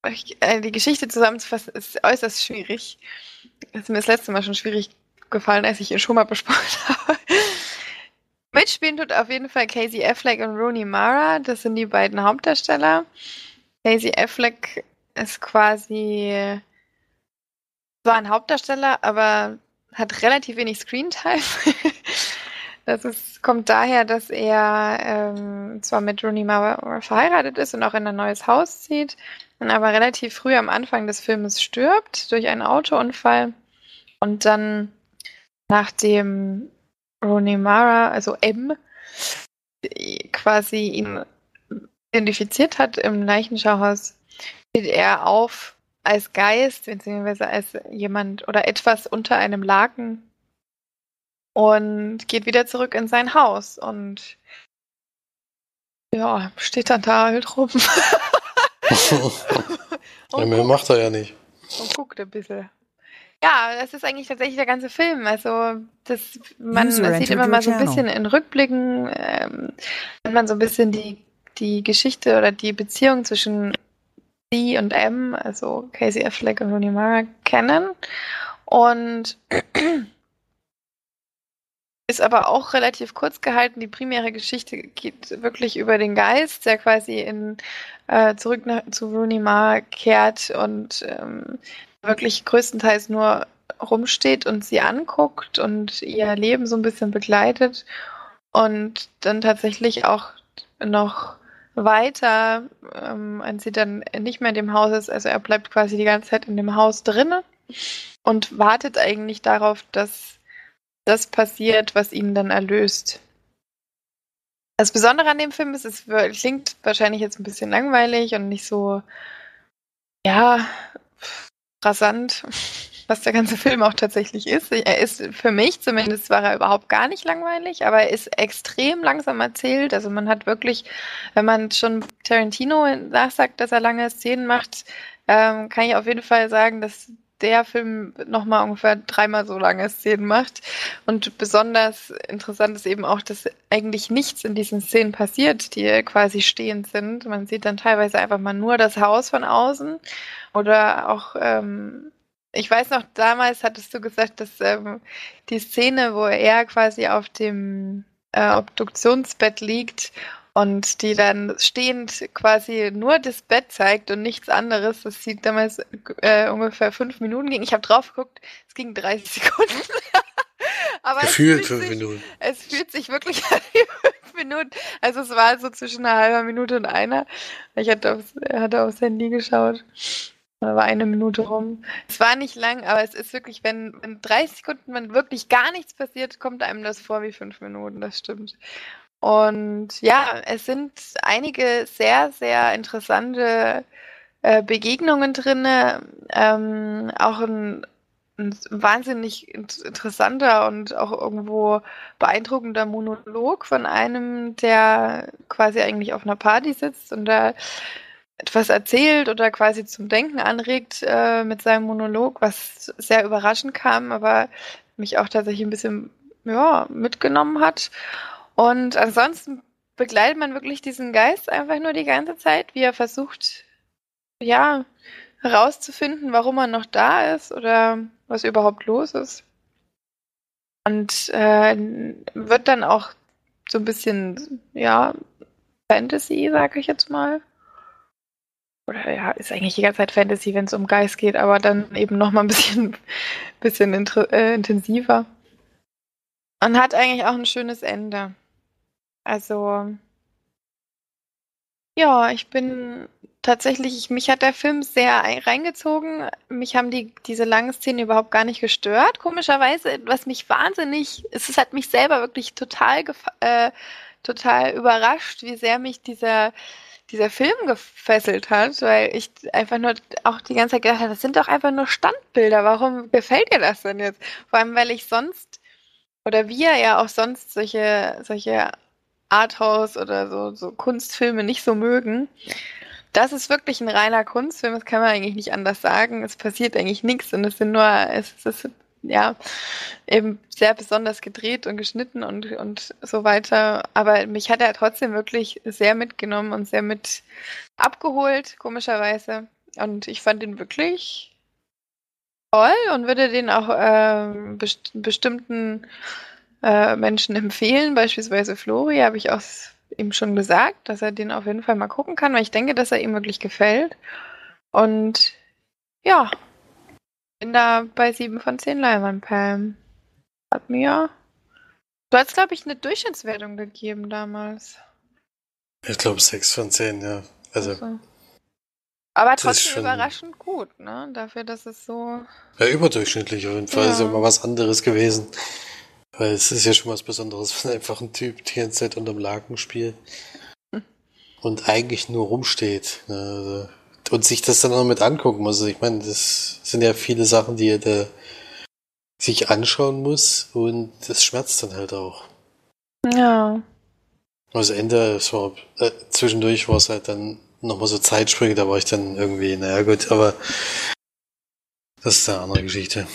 äh, die Geschichte zusammenzufassen ist äußerst schwierig. Das ist mir das letzte Mal schon schwierig gefallen, als ich ihn schon mal besprochen habe. Mitspielen tut auf jeden Fall Casey Affleck und Rooney Mara. Das sind die beiden Hauptdarsteller. Casey Affleck ist quasi zwar ein Hauptdarsteller, aber hat relativ wenig Screentime. das ist, kommt daher, dass er ähm, zwar mit Rooney Mara verheiratet ist und auch in ein neues Haus zieht, dann aber relativ früh am Anfang des Filmes stirbt durch einen Autounfall und dann nachdem Rooney Mara, also M, quasi ihn identifiziert hat im Leichenschauhaus, steht er auf als Geist, beziehungsweise als jemand oder etwas unter einem Laken und geht wieder zurück in sein Haus und ja, steht dann da halt rum. ja, mehr macht er ja nicht. Und guckt ein bisschen. Ja, das ist eigentlich tatsächlich der ganze Film. Also das, man, man sieht immer mal so ein bisschen in Rückblicken, ähm, wenn man so ein bisschen die, die Geschichte oder die Beziehung zwischen C und M, also Casey Affleck und Rooney Mara, kennen. Und ist aber auch relativ kurz gehalten. Die primäre Geschichte geht wirklich über den Geist, der quasi in, äh, zurück nach, zu Rooney Mara kehrt und ähm, wirklich größtenteils nur rumsteht und sie anguckt und ihr Leben so ein bisschen begleitet und dann tatsächlich auch noch weiter, ähm, als sie dann nicht mehr in dem Haus ist, also er bleibt quasi die ganze Zeit in dem Haus drinnen und wartet eigentlich darauf, dass das passiert, was ihn dann erlöst. Das Besondere an dem Film ist, es klingt wahrscheinlich jetzt ein bisschen langweilig und nicht so, ja, rasant, was der ganze Film auch tatsächlich ist. Er ist für mich zumindest war er überhaupt gar nicht langweilig, aber er ist extrem langsam erzählt. Also man hat wirklich, wenn man schon Tarantino nachsagt, dass er lange Szenen macht, ähm, kann ich auf jeden Fall sagen, dass der Film nochmal ungefähr dreimal so lange Szenen macht. Und besonders interessant ist eben auch, dass eigentlich nichts in diesen Szenen passiert, die quasi stehend sind. Man sieht dann teilweise einfach mal nur das Haus von außen oder auch, ähm, ich weiß noch, damals hattest du gesagt, dass ähm, die Szene, wo er quasi auf dem äh, Obduktionsbett liegt und die dann stehend quasi nur das Bett zeigt und nichts anderes. Das sieht damals äh, ungefähr fünf Minuten ging. Ich habe drauf geguckt, es ging 30 Sekunden. Aber Gefühlt fünf Minuten. Es fühlt sich wirklich an wie fünf Minuten. Also es war so zwischen einer halben Minute und einer. Ich hatte aufs, hatte aufs Handy geschaut. Da war eine Minute rum. Es war nicht lang, aber es ist wirklich, wenn in 30 Sekunden man wirklich gar nichts passiert, kommt einem das vor wie fünf Minuten, das stimmt. Und ja, es sind einige sehr, sehr interessante äh, Begegnungen drin. Ähm, auch ein, ein, wahnsinnig interessanter und auch irgendwo beeindruckender Monolog von einem, der quasi eigentlich auf einer Party sitzt und da etwas erzählt oder quasi zum Denken anregt äh, mit seinem Monolog, was sehr überraschend kam, aber mich auch tatsächlich ein bisschen ja, mitgenommen hat. Und ansonsten begleitet man wirklich diesen Geist einfach nur die ganze Zeit, wie er versucht, ja, herauszufinden, warum er noch da ist oder was überhaupt los ist. Und äh, wird dann auch so ein bisschen, ja, Fantasy, sag ich jetzt mal oder ja, ist eigentlich die ganze Zeit Fantasy, wenn es um Geist geht, aber dann eben nochmal ein bisschen, bisschen äh, intensiver. Und hat eigentlich auch ein schönes Ende. Also, ja, ich bin tatsächlich, mich hat der Film sehr reingezogen. Mich haben die, diese langen Szenen überhaupt gar nicht gestört. Komischerweise, was mich wahnsinnig, es hat mich selber wirklich total, äh, total überrascht, wie sehr mich dieser, dieser Film gefesselt hat, weil ich einfach nur auch die ganze Zeit gedacht habe, das sind doch einfach nur Standbilder. Warum gefällt dir das denn jetzt? Vor allem, weil ich sonst, oder wir ja auch sonst solche, solche Arthouse oder so, so Kunstfilme nicht so mögen. Das ist wirklich ein reiner Kunstfilm, das kann man eigentlich nicht anders sagen. Es passiert eigentlich nichts und es sind nur, es ist ja eben sehr besonders gedreht und geschnitten und, und so weiter. Aber mich hat er trotzdem wirklich sehr mitgenommen und sehr mit abgeholt, komischerweise. Und ich fand ihn wirklich toll und würde den auch äh, best bestimmten äh, Menschen empfehlen, beispielsweise Flori, habe ich auch ihm schon gesagt, dass er den auf jeden Fall mal gucken kann, weil ich denke, dass er ihm wirklich gefällt. Und ja, bin da bei 7 von 10 Leinwandperlen. Hat mir. Du hast, glaube ich, eine Durchschnittswertung gegeben damals. Ich glaube 6 von 10, ja. Also. also. Aber trotzdem überraschend gut, ne? Dafür, dass es so. Ja, überdurchschnittlich auf jeden Fall. Ja. Ist ja mal was anderes gewesen. Weil es ist ja schon was Besonderes, wenn einfach ein Typ die ganze Zeit unterm Laken spielt hm. und eigentlich nur rumsteht. Ne? Also, und sich das dann auch mit angucken muss. Ich meine, das sind ja viele Sachen, die er da sich anschauen muss und das schmerzt dann halt auch. Ja. Also Ende, es war, äh, zwischendurch war es halt dann nochmal so Zeitsprünge, da war ich dann irgendwie, naja gut, aber das ist eine andere Geschichte.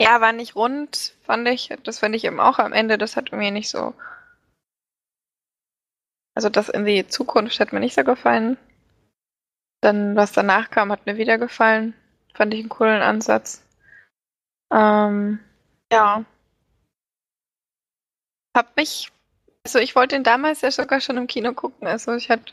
Ja, war nicht rund, fand ich. Das fand ich eben auch am Ende. Das hat mir nicht so. Also das in die Zukunft hat mir nicht so gefallen. Dann, was danach kam, hat mir wieder gefallen. Fand ich einen coolen Ansatz. Ähm, ja. Hab mich also ich wollte den damals ja sogar schon im Kino gucken. Also ich hatte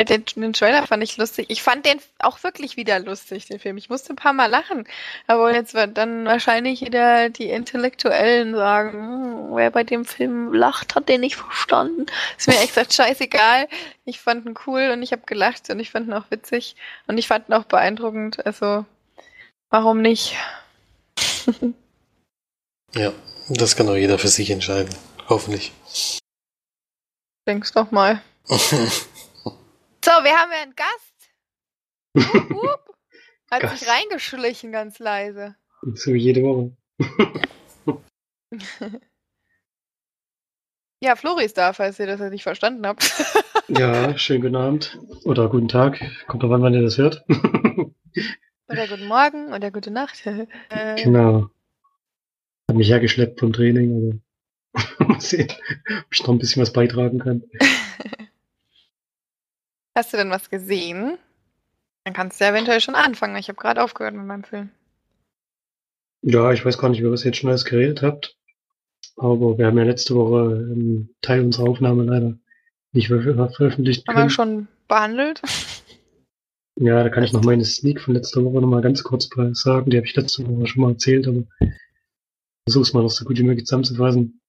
den, den Trailer fand ich lustig. Ich fand den auch wirklich wieder lustig, den Film. Ich musste ein paar Mal lachen. Aber jetzt wird dann wahrscheinlich wieder die Intellektuellen sagen, hm, wer bei dem Film lacht, hat den nicht verstanden. Ist mir echt scheißegal. Ich fand ihn cool und ich habe gelacht und ich fand ihn auch witzig und ich fand ihn auch beeindruckend. Also warum nicht? ja, das kann auch jeder für sich entscheiden. Hoffentlich. Denk's doch mal. so, wir haben ja einen Gast. Hup, hup. Hat Gast. sich reingeschlichen, ganz leise. So wie jede Woche. ja, Flori ist da, falls ihr das nicht verstanden habt. ja, schönen guten Abend. Oder guten Tag. Kommt drauf an, wann ihr das hört. oder guten Morgen oder gute Nacht. Äh, genau. Hat mich hergeschleppt vom Training. Mal sehen, ob ich noch ein bisschen was beitragen kann. Hast du denn was gesehen? Dann kannst du ja eventuell schon anfangen. Ich habe gerade aufgehört mit meinem Film. Ja, ich weiß gar nicht, über was ihr jetzt schon alles geredet habt. Aber wir haben ja letzte Woche einen Teil unserer Aufnahme leider nicht ver veröffentlicht. Haben wir schon behandelt? Ja, da kann ich noch meine Sneak von letzter Woche noch mal ganz kurz sagen. Die habe ich letzte Woche schon mal erzählt, aber versuch's mal noch so gut wie möglich zusammenzufassen.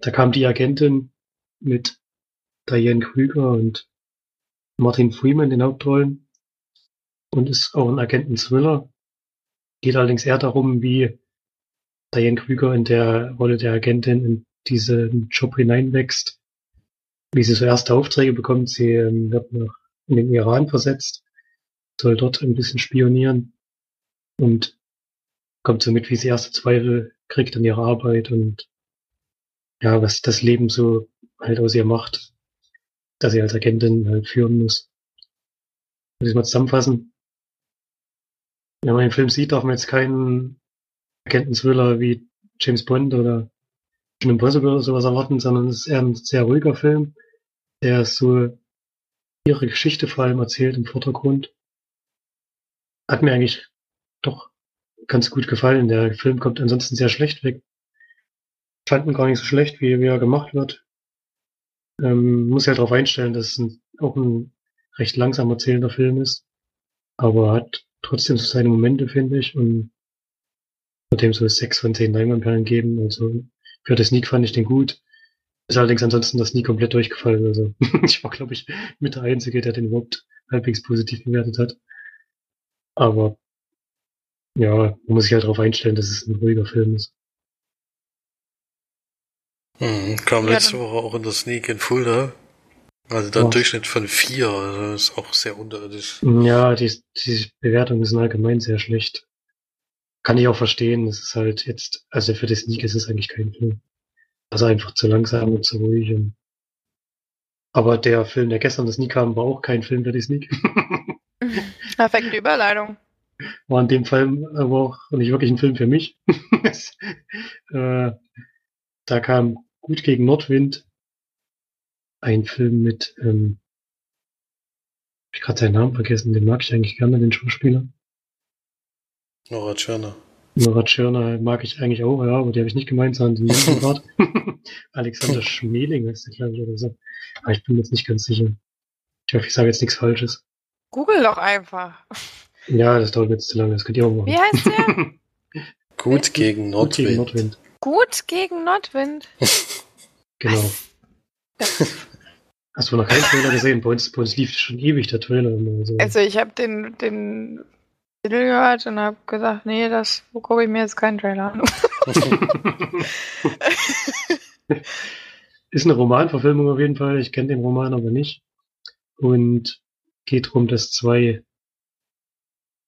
Da kam die Agentin mit Diane Krüger und Martin Freeman in Hauptrollen und ist auch ein Agenten-Thriller. Geht allerdings eher darum, wie Diane Krüger in der Rolle der Agentin in diesen Job hineinwächst, wie sie so erste Aufträge bekommt. Sie ähm, wird nach in den Iran versetzt, soll dort ein bisschen spionieren und kommt so mit, wie sie erste Zweifel kriegt an ihrer Arbeit und ja, was das Leben so halt aus ihr macht, dass sie als Agentin halt führen muss. Muss ich mal zusammenfassen. Wenn man den Film sieht, darf man jetzt keinen Agenten-Thriller wie James Bond oder Mission Impossible oder sowas erwarten, sondern es ist eher ein sehr ruhiger Film, der so ihre Geschichte vor allem erzählt im Vordergrund. Hat mir eigentlich doch ganz gut gefallen. Der Film kommt ansonsten sehr schlecht weg fanden gar nicht so schlecht, wie, wie er gemacht wird. Ähm, muss ja darauf einstellen, dass es ein, auch ein recht langsam erzählender Film ist, aber hat trotzdem so seine Momente, finde ich, und wird dem so sechs von zehn Leinwandperlen geben. Also für das Sneak fand ich den gut. Ist allerdings ansonsten das nie komplett durchgefallen. Also ich war, glaube ich, mit der Einzige, der den überhaupt halbwegs positiv bewertet hat. Aber ja, man muss sich halt darauf einstellen, dass es ein ruhiger Film ist. Hm, kam Ja, letzte dann- Woche auch in der Sneak in Fulda. Also da ein Was? Durchschnitt von vier, also das ist auch sehr unterirdisch. Ja, die, die Bewertungen sind allgemein sehr schlecht. Kann ich auch verstehen. Es ist halt jetzt, also für das Sneak ist es eigentlich kein Film. Also einfach zu langsam und zu ruhig. Und aber der Film, der gestern das Sneak kam, war auch kein Film für die Sneak. Perfekte Überleitung. war in dem Fall aber auch nicht wirklich ein Film für mich. Äh, da kam gut gegen Nordwind ein Film mit, ähm, hab ich gerade seinen Namen vergessen, den mag ich eigentlich gerne, den Schauspieler. Nora Tschirner. Nora Tschirner mag ich eigentlich auch, ja, aber die habe ich nicht gemeint, sondern den jungen Part. Alexander Schmeling heißt der, glaube ich, oder so. Aber ich bin jetzt nicht ganz sicher. Ich hoffe, ich sage jetzt nichts Falsches. Google doch einfach. Ja, das dauert jetzt zu lange, das könnt ihr auch machen. Wie heißt der? Gut gegen Gut gegen Nordwind. Gut gegen Nordwind. Genau. Hast du noch keinen Trailer gesehen? Bei uns, bei uns lief schon ewig der Trailer so. Also ich habe den, den Titel gehört und habe gesagt, nee, das gucke ich mir jetzt keinen Trailer an. Ist eine Romanverfilmung auf jeden Fall. Ich kenne den Roman aber nicht. Und geht darum, dass zwei,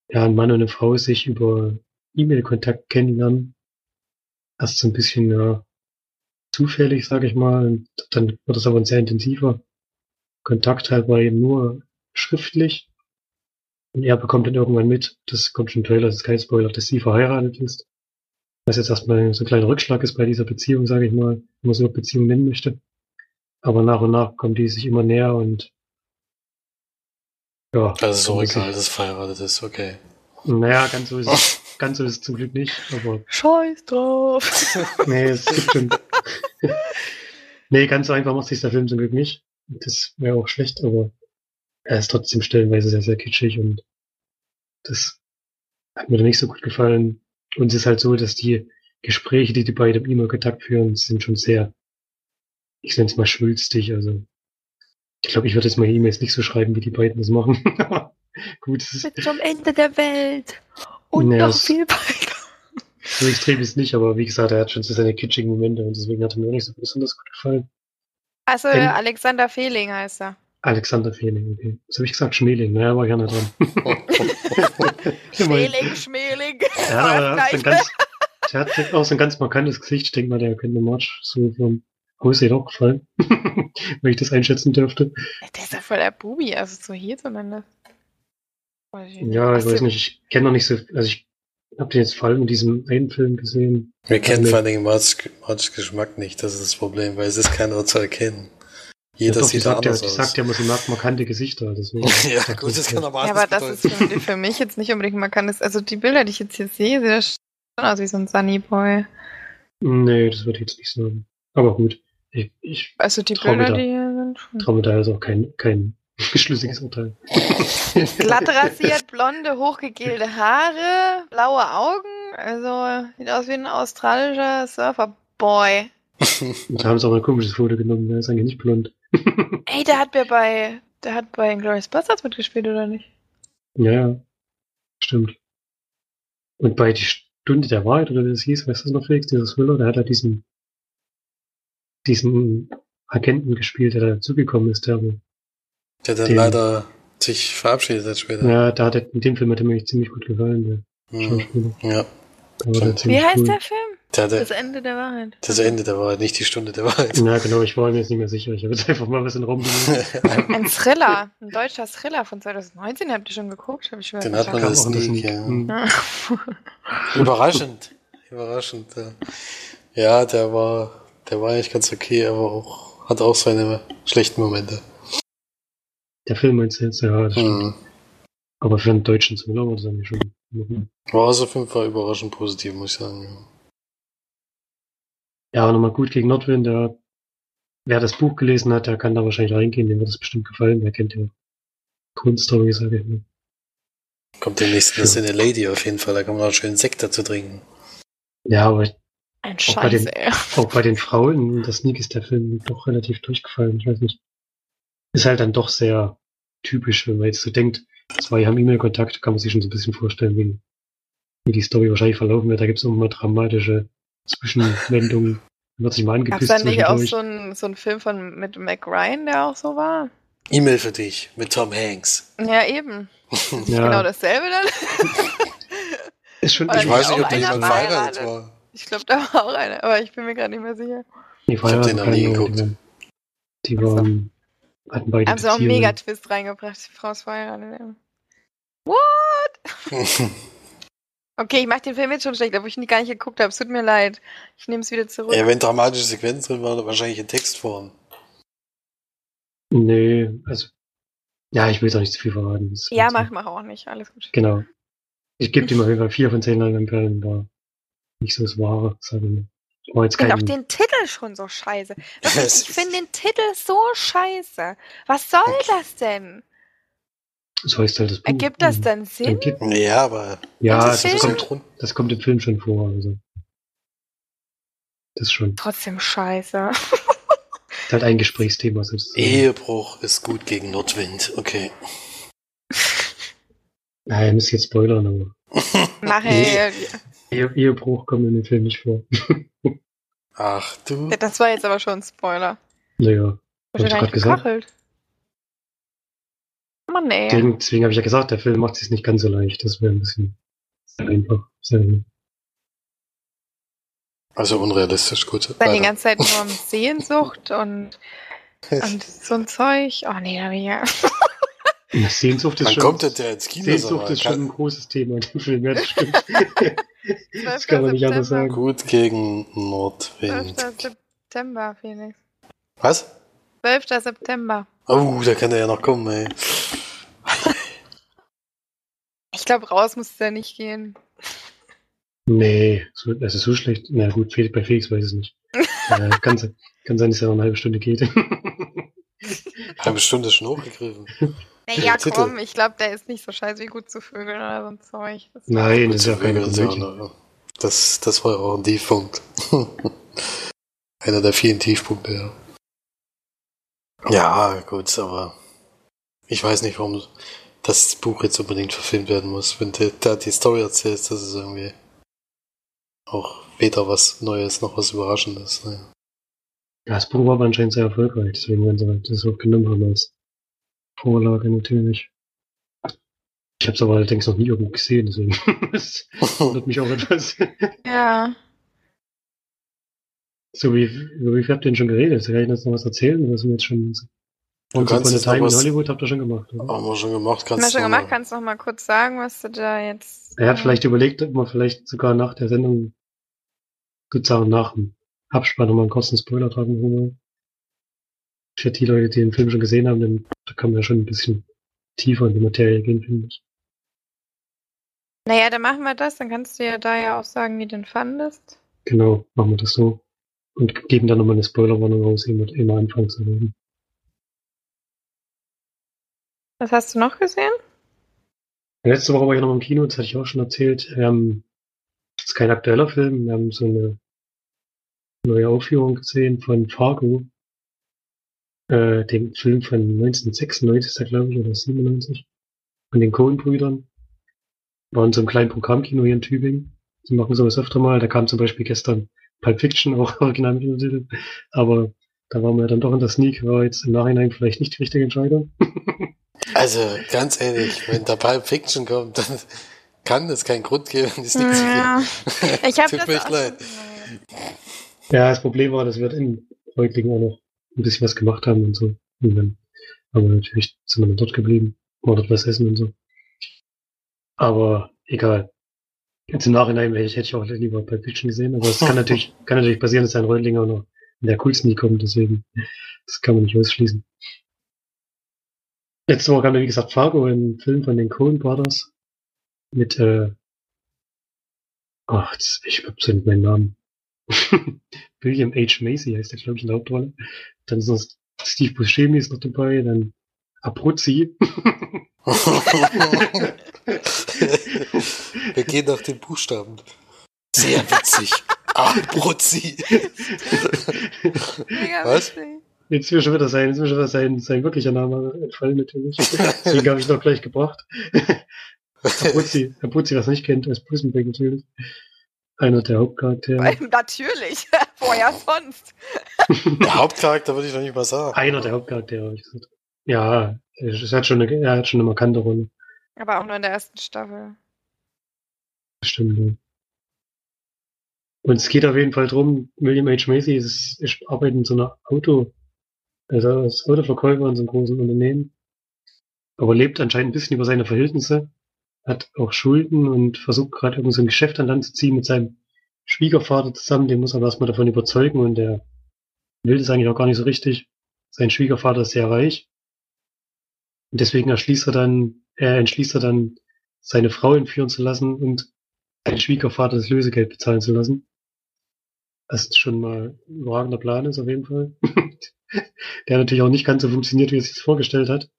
ja, ein Mann und eine Frau sich über E-Mail-Kontakt kennenlernen. Erst so ein bisschen, ja, zufällig, sage ich mal. Und dann wird es aber ein sehr intensiver Kontakt halt bei ihm nur schriftlich. Und er bekommt dann irgendwann mit, das kommt schon Trailer, das ist kein Spoiler, dass sie verheiratet ist. Was jetzt erstmal so ein kleiner Rückschlag ist bei dieser Beziehung, sage ich mal, wenn man so eine Beziehung nennen möchte. Aber nach und nach kommen die sich immer näher und ja. Also muss egal, dass es verheiratet ist, okay. Naja, ganz so ist es, ganz so ist es zum Glück nicht, aber Scheiß drauf. nee, es gibt schon. nee, ganz so einfach macht sich der Film zum Glück nicht. Das wäre auch schlecht, aber er ist trotzdem stellenweise sehr, sehr kitschig und das hat mir dann nicht so gut gefallen. Und es ist halt so, dass die Gespräche, die die beiden im E-Mail-Kontakt führen, sind schon sehr, ich nenne es mal schwülstig. Also ich glaube, ich würde jetzt mal E-Mails nicht so schreiben, wie die beiden das machen. Gut, es Mit zum Ende der Welt. Und Nee, noch viel weiter. so extrem ist nicht, aber wie gesagt, er hat schon so seine kitschigen Momente und deswegen hat er mir auch nicht so besonders gut gefallen. Also Wenn- Alexander Fehling heißt er. Alexander Fehling, okay. Was habe ich gesagt? Schmeling, naja, war ich ja nicht dran. Schmeling, Schmeling. Ja, aber er hat so ganz, der hat auch so ein ganz markantes Gesicht. Ich denke mal, der könnte March so vom Aussehen auch gefallen. Wenn ich das einschätzen dürfte. Der ist ja voll der Bubi, also so hier zumindest. Ja, ich weiß nicht, ich kenne noch nicht so, also ich habe den jetzt vor allem in diesem einen Film gesehen. Wir kennen vor allen Dingen Marts, Geschmack nicht, das ist das Problem, weil es ist keiner zu erkennen. Jeder ja, doch, die sieht sagt ja, anders die aus. sagt ja immer, sie mag markante Gesichter. Deswegen. ja, gut, das kann aber Ja, aber das ist für, mich jetzt nicht unbedingt markant. Also die Bilder, die ich jetzt hier sehe, sehen ja schon aus wie so ein Sunny Boy. Nee, das würde ich jetzt nicht sagen. Aber gut, ich, ich Also die Bilder, da. die hier sind schon. traue mir da also auch kein, kein schlüssiges Urteil. Glatt rasiert, blonde, hochgegelte Haare, blaue Augen. Also sieht aus wie ein australischer Surferboy. Da haben sie auch ein komisches Foto genommen, der ist eigentlich nicht blond. Ey, der hat mir bei, der hat bei Glorious Bastards mitgespielt, oder nicht? Ja, ja. Stimmt. Und bei die Stunde der Wahrheit, oder wie das hieß, weißt du das noch, Felix, dieser Thriller, der hat ja diesen, diesen Agenten gespielt, der da dazugekommen ist, der, Der dann Den- leider sich verabschiedet hat später. ja, da hat er, in dem Film hat er mir eigentlich ziemlich gut gefallen, der Mhm. Schauspieler. Ja, Wie heißt cool. der Film? der, der, Das Ende der Wahrheit. das Ende der Wahrheit, nicht die Stunde der Wahrheit. Ja, genau, ich war mir jetzt nicht mehr sicher. Ich habe jetzt einfach mal was in den Raum. Ein Thriller, ein deutscher Thriller von 2019, habt ihr schon geguckt? Hab ich schon Den hat man nie, Sneak. ja. Hm. Ja. Überraschend. Überraschend, ja. Ja, der war, der war eigentlich ganz okay, aber auch, hat auch seine schlechten Momente. Der Film meinst du jetzt? Ja, das. Mhm. Aber für einen deutschen Thriller war das eigentlich schon. War also auf jeden Fall überraschend positiv, muss ich sagen. ja. Ja, aber nochmal gut gegen Nordwind. Der, wer das Buch gelesen hat, der kann da wahrscheinlich reingehen. Dem wird es bestimmt gefallen. Der kennt ja Grundstory, sage ich mal. Kommt demnächst eine Sinne Lady auf jeden Fall, da kann man auch schön Sekt dazu trinken. Ja, aber ich, Ein Auch bei den- Scheiß, ey. auch bei den Frauen in der Sneak ist der Film doch relativ durchgefallen. Ich weiß nicht. Ist halt dann doch sehr typisch, wenn man jetzt so denkt, zwei haben E-Mail-Kontakt, kann man sich schon so ein bisschen vorstellen, wie, wie die Story wahrscheinlich verlaufen wird. Da gibt es immer mal dramatische Zwischenwendungen. Dann wird sich mal angeküsst da nicht auch so ein, so ein Film von mit Mac Ryan, der auch so war? E-Mail für dich mit Tom Hanks. Ja, eben. Ja. genau dasselbe dann? Ist schon Oder Ich weiß nicht, ob einer jemand verheiratet war. Ich glaube, da war auch einer, aber ich bin mir gerade nicht mehr sicher. Nee, verheiratet den noch nie geguckt. Die, waren- hatten beide Haben sie auch einen. Megatwist reingebracht, die Frau ist verheiratet. ja. What? Okay, ich mach den Film jetzt schon schlecht, obwohl ich ihn gar nicht geguckt habe. Es tut mir leid. Ich nehme es wieder zurück. ja, wenn dramatische Sequenzen drin waren, wahrscheinlich in Textform. Nee, also, ja, ich will jetzt auch nicht zu viel verraten. Das Ja, mach, mach auch nicht. Alles gut. Genau. Ich gebe jeden Fall vier von zehn Leinwandperlen, war nicht so das Wahre, sage ich jetzt Ich finde auch den Titel schon so scheiße. Wirklich, ich finde den Titel so scheiße. Was soll das denn? so heißt halt das Buch. Ergibt das Mhm. denn Sinn? Ja, aber Ja, das, das, kommt, das kommt im Film schon vor, also. Das schon. Trotzdem scheiße. Ist halt ein Gesprächsthema sozusagen. Ehebruch ist gut gegen Nordwind. Okay. Naja, ihr müsst jetzt spoilern, aber Nachher. Ehe, Ehebruch kommt in dem Film nicht vor. Ach du. Das war jetzt aber schon ein Spoiler. Naja, Hab ich nicht gesagt? gekachelt. Mann, ey. deswegen, deswegen habe ich ja gesagt, der Film macht es nicht ganz so leicht. Das wäre ein bisschen sehr einfach. Sehr, Also unrealistisch, gut. Dann die ganze Zeit nur um Sehnsucht und, und so ein Zeug. Oh nee, da bin ich ja. Ja, Sehnsucht ist Wann schon, kommt der ins Kino? Sehnsucht ist schon ein großes Thema in dem Film, ja, das stimmt. das 12. kann man nicht anders sagen. Gut gegen 12. Nordwind. September, Phoenix. Was? 12. September. Oh, da kann der ja noch kommen, ey. Ich glaube, raus muss der nicht gehen. Nee, so, also so schlecht. Na gut, bei Felix weiß ich es nicht. äh, kann, sein- kann sein, dass er noch eine halbe Stunde geht. Halbe Stunde ist schon hochgegriffen. Naja, Titel. komm, ich glaube, der ist nicht so scheiße wie gut zu Vögeln oder so ein Zeug. Das Nein, das ist ja keine Komödie. noch- Das, das war ja auch ein Tiefpunkt. Einer der vielen Tiefpunkte, ja. Ja, gut, aber ich weiß nicht, warum das Buch jetzt unbedingt verfilmt werden muss. Wenn du da die Story erzählst, das ist irgendwie auch weder was Neues noch was Überraschendes. Ne? Ja, das Buch war aber anscheinend sehr erfolgreich, deswegen werden sie das auch genommen haben als Vorlage natürlich. Ich habe es aber allerdings noch nie irgendwo gesehen, deswegen das wundert mich auch etwas. Ja. so wie, über wie viel habt ihr denn schon geredet? Kann ich jetzt noch was erzählen? Oder sind wir jetzt schon kannst a jetzt noch Time in was- Hollywood habt ihr schon gemacht, oder? Haben wir schon gemacht, Haben wir kannst schon du gemacht, noch- kannst du noch mal kurz sagen, was du da jetzt. Er hat vielleicht überlegt, ob man vielleicht sogar nach der Sendung sozusagen nach dem Abspann nochmal einen kurzen Spoiler tragen Für die Leute, die den Film schon gesehen haben, dann da kann man ja schon ein bisschen tiefer in die Materie gehen, finde ich. Naja, dann machen wir das, dann kannst du ja da ja auch sagen, wie du den fandest. Genau, machen wir das so. Und geben dann nochmal eine Spoilerwarnung raus, immer, immer anfangen zu reden. Was hast du noch gesehen? Letzte Woche war ich noch im Kino, das hatte ich auch schon erzählt. Ähm, das ist kein aktueller Film, wir haben so eine neue Aufführung gesehen von Fargo. Äh, dem Film von 1996, ist der, glaube ich, oder 97. Von den Coen-Brüdern. War in so einem kleinen Programmkino hier in Tübingen. Die machen sowas öfter mal. Da kam zum Beispiel gestern Pulp Fiction, auch original mit dem Titel. Aber da waren wir dann doch in der Sneak, war jetzt im Nachhinein vielleicht nicht die richtige Entscheidung. Also, ganz ehrlich, wenn da Pulp Fiction kommt, dann kann es keinen Grund geben, die Sneak zu Ja. gehen. Ich habe Tut das mir leid. Ja, das Problem war, dass wir in Reutlingen auch noch ein bisschen was gemacht haben und so. Und dann haben wir natürlich, sind wir dann dort geblieben, war dort was essen und so. Aber egal. Jetzt im Nachhinein hätte ich, hätte ich auch lieber bei Fiction gesehen, aber es kann natürlich, kann natürlich passieren, dass ein Reutlinger auch noch in der Coolsten nie kommt, deswegen, das kann man nicht ausschließen. Letzte Woche kam, wie gesagt, Fargo, ein Film von den Coen Brothers mit, äh, ach, ich hab so meinen Namen. William H. Macy heißt der, glaube ich, in der Hauptrolle. Dann ist noch Steve Buscemi ist noch dabei, dann Abruzzi. Wir gehen nach den Buchstaben. Sehr witzig. Abruzzi. Mega Was? witzig. Jetzt ist mir schon wieder sein, jetzt ist mir schon wieder sein, sein wirklicher Name entfallen natürlich. Deswegen habe ich noch gleich gebracht. Abruzzi, Abruzzi, was nicht kennt, als Prison Break natürlich. Einer der Hauptcharaktere. Weil, natürlich. Vorher sonst. Der Hauptcharakter würde ich noch nicht mal sagen. Einer der Hauptcharaktere, habe ich gesagt. Ja, es hat schon eine, er hat schon eine markante Rolle. Aber auch nur in der ersten Staffel. Stimmt. Und es geht auf jeden Fall drum, William H. Macy ist, ist arbeitet in so einer Auto, also als Autoverkäufer in so einem großen Unternehmen. Aber lebt anscheinend ein bisschen über seine Verhältnisse, hat auch Schulden und versucht gerade irgend so ein Geschäft an Land zu ziehen mit seinem Schwiegervater zusammen, den muss er erstmal davon überzeugen und der will das eigentlich auch gar nicht so richtig. Sein Schwiegervater ist sehr reich. Und deswegen erschließt er dann, er entschließt er dann, seine Frau entführen zu lassen und seinen Schwiegervater das Lösegeld bezahlen zu lassen. Was schon mal ein überragender Plan ist, auf jeden Fall. Der natürlich auch nicht ganz so funktioniert, wie er sich das vorgestellt hat.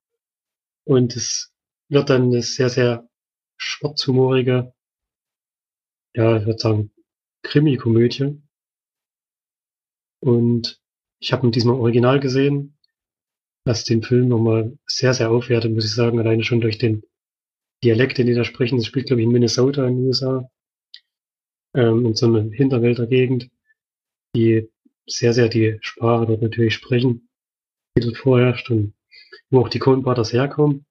Und es wird dann eine sehr, sehr schwarzhumorige, ja, ich würde sagen, Krimi-Komödie. Und ich habe ihn diesmal original gesehen, was den Film nochmal sehr, sehr aufwertet, muss ich sagen, alleine schon durch den Dialekt, den die da sprechen. Das spielt, glaube ich, in Minnesota in den USA. Ähm, in so einer Hinterwälder-Gegend, die sehr, sehr die Sprache dort natürlich sprechen, die dort vorherrscht und wo auch die Coen Brothers herkommen.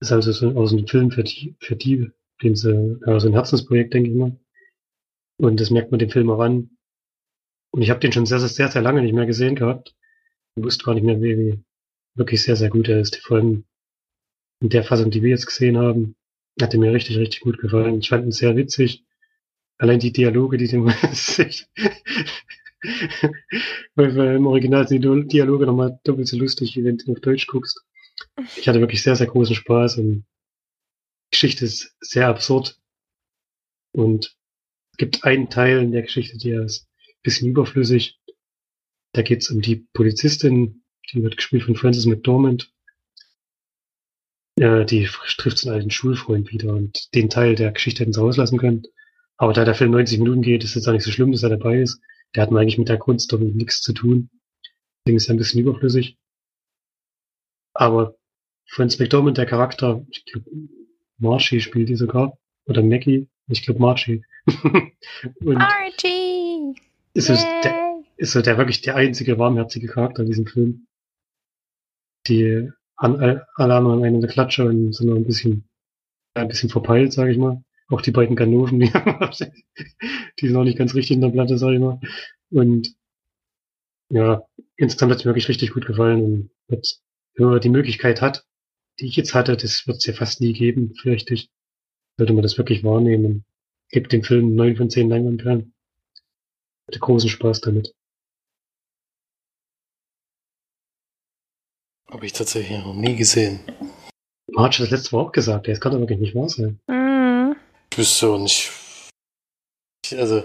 Das ist also so aus einem Film für die, für die, den sie, ja, so ein Herzensprojekt, denke ich mal. Und das merkt man dem Film auch an. Und ich habe den schon sehr, sehr, sehr, lange nicht mehr gesehen gehabt. Ich wusste gar nicht mehr, wie, wie wirklich sehr, sehr gut er ist. Vor allem in der Fassung, die wir jetzt gesehen haben, hat er mir richtig, richtig gut gefallen. Ich fand ihn sehr witzig. Allein die Dialoge, die dem sich, weil im Original sind die Dialoge nochmal doppelt so lustig, wie wenn du auf Deutsch guckst. Ich hatte wirklich sehr, sehr großen Spaß und die Geschichte ist sehr absurd. Und es gibt einen Teil in der Geschichte, der ist ein bisschen überflüssig. Da geht es um die Polizistin, die wird gespielt von Frances McDormand. Ja, die trifft seinen alten Schulfreund wieder und den Teil der Geschichte hätten sie auslassen können. Aber da der Film 90 Minuten geht, ist es auch nicht so schlimm, dass er dabei ist. Der hat eigentlich mit der Grundstory nichts zu tun. Deswegen ist er ein bisschen überflüssig. Aber Franz McDormand, der Charakter, ich glaube, Margie spielt die sogar. Oder Maggie. Ich glaube Margie. und Archie! ist, so der, ist so der wirklich der einzige warmherzige Charakter in diesem Film. Die an, alle anderen einen in der Klatsche und sind noch ein bisschen, ein bisschen verpeilt, sage ich mal. Auch die beiden Ganoven, die, die sind auch nicht ganz richtig in der Platte, sag ich mal. Und ja, insgesamt hat es mir wirklich richtig gut gefallen. Und wenn man die Möglichkeit hat, die ich jetzt hatte, das wird es ja fast nie geben, fürchte ich. Sollte man das wirklich wahrnehmen. Gibt dem Film neun von zehn Leinwandperlen. Hatte großen Spaß damit. Habe ich tatsächlich noch nie gesehen. Marge hat das letzte Mal auch gesagt, das kann doch wirklich nicht wahr sein. Mhm. Ich wüsste auch nicht. Ich, also,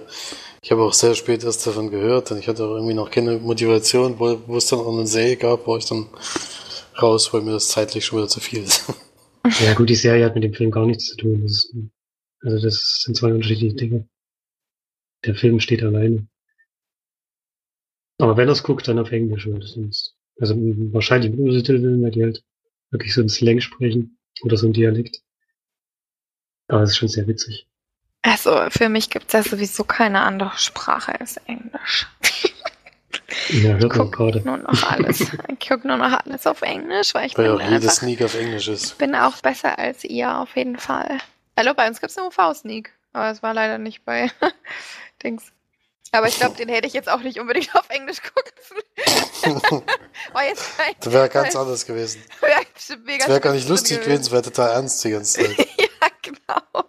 ich habe auch sehr spät erst davon gehört und ich hatte auch irgendwie noch keine Motivation, wo, wo es dann auch eine Serie gab, wo ich dann raus, weil mir das zeitlich schon wieder zu viel ist. Ja gut, die Serie hat mit dem Film gar nichts zu tun. Das ist, also das sind zwei unterschiedliche Dinge. Der Film steht alleine. Aber wenn er es guckt, dann auf Englisch oder sonst. Also wahrscheinlich mit Untertiteln, weil die halt wirklich so ein Slang sprechen oder so ein Dialekt. Aber es ist schon sehr witzig. Also, für mich gibt es ja sowieso keine andere Sprache als Englisch. Ja, hört man gerade. nur noch alles. Ich gucke nur noch alles auf Englisch, weil ich Weil bin auch jedes einfach, Sneak auf Englisch ist. bin auch besser als ihr auf jeden Fall. Hallo, bei uns gibt es einen UV-Sneak, aber es war leider nicht bei Dings. Aber ich glaube, den hätte ich jetzt auch nicht unbedingt auf Englisch gucken. war jetzt Das wäre ganz anders gewesen. wär Das wäre gar nicht lustig gewesen, es wäre total ernst die ganze Zeit. ja, genau.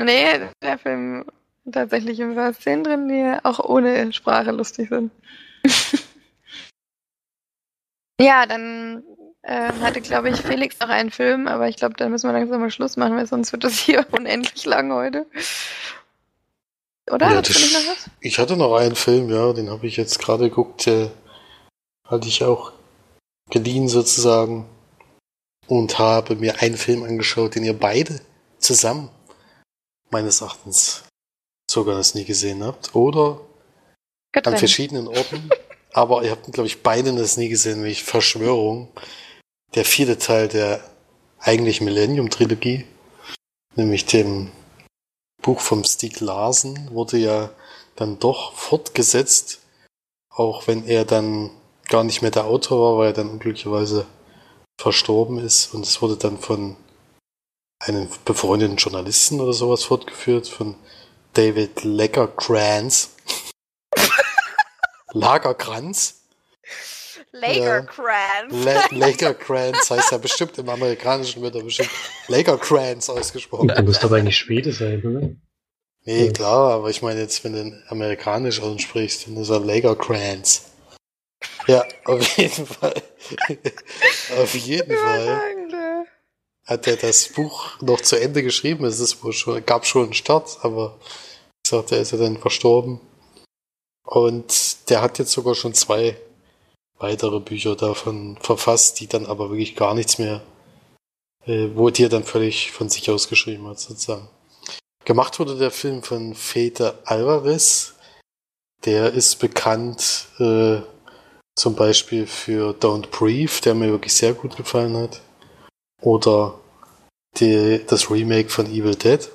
nee, der Film tatsächlich ein paar Szenen drin, die auch ohne Sprache lustig sind. ja, dann ähm, hatte, glaube ich, Felix noch einen Film, aber ich glaube, dann müssen wir langsam mal Schluss machen, weil sonst wird das hier unendlich lang heute. Oder? Ja, Hast du nicht noch was? Ich hatte noch einen Film, ja, den habe ich jetzt gerade geguckt. Der hatte ich auch geliehen sozusagen und habe mir einen Film angeschaut, den ihr beide zusammen meines Erachtens sogar das nie gesehen habt. Oder Getrennt. an verschiedenen Orten. Aber ihr habt, glaube ich, beide das nie gesehen, nämlich Verschwörung. Der vierte Teil der eigentlich Millennium-Trilogie, nämlich dem Buch vom Stieg Larsen, wurde ja dann doch fortgesetzt, auch wenn er dann gar nicht mehr der Autor war, weil er dann unglücklicherweise verstorben ist. Und es wurde dann von einem befreundeten Journalisten oder sowas fortgeführt, von David Lagerkrantz. Lagerkranz? Lagerkrantz. La Lagerkrantz heißt ja bestimmt im Amerikanischen wird er bestimmt Lagerkrantz ausgesprochen. Der muss aber eigentlich Schwede sein, oder? Nee, Ja. klar, aber ich meine jetzt, wenn du amerikanisch aussprichst, dann ist er Lagerkrantz. Ja, auf jeden Fall. auf jeden Fall. Hat er das Buch noch zu Ende geschrieben. Es ist wohl schon, gab schon einen Start, aber wie gesagt, er ist ja dann verstorben. Und der hat jetzt sogar schon zwei weitere Bücher davon verfasst, die dann aber wirklich gar nichts mehr, äh, wo die er dann völlig von sich aus geschrieben hat, sozusagen. Gemacht wurde der Film von Fede Alvarez. Der ist bekannt äh, zum Beispiel für Don't Breathe, der mir wirklich sehr gut gefallen hat. Oder die, das Remake von Evil Dead.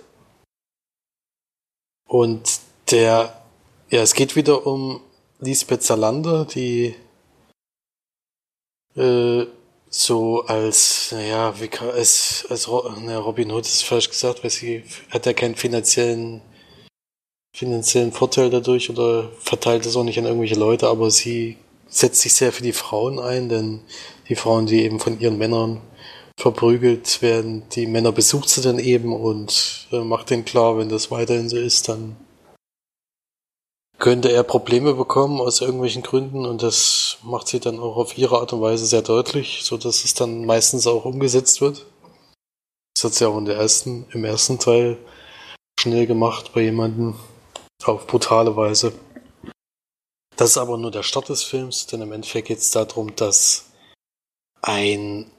Und der, ja, es geht wieder um Lisbeth Salander, die äh, so als, naja, wie kann, als, als na, Robin Hood ist falsch gesagt, weil sie hat ja keinen finanziellen, finanziellen Vorteil dadurch oder verteilt es auch nicht an irgendwelche Leute, aber sie setzt sich sehr für die Frauen ein, denn die Frauen, die eben von ihren Männern verprügelt werden, die Männer besucht sie dann eben und äh, macht denen klar, wenn das weiterhin so ist, dann könnte er Probleme bekommen aus irgendwelchen Gründen und das macht sie dann auch auf ihre Art und Weise sehr deutlich, so dass es dann meistens auch umgesetzt wird. Das hat sie auch in der ersten, im ersten Teil schnell gemacht bei jemandem auf brutale Weise. Das ist aber nur der Start des Films, denn im Endeffekt geht es darum, dass ein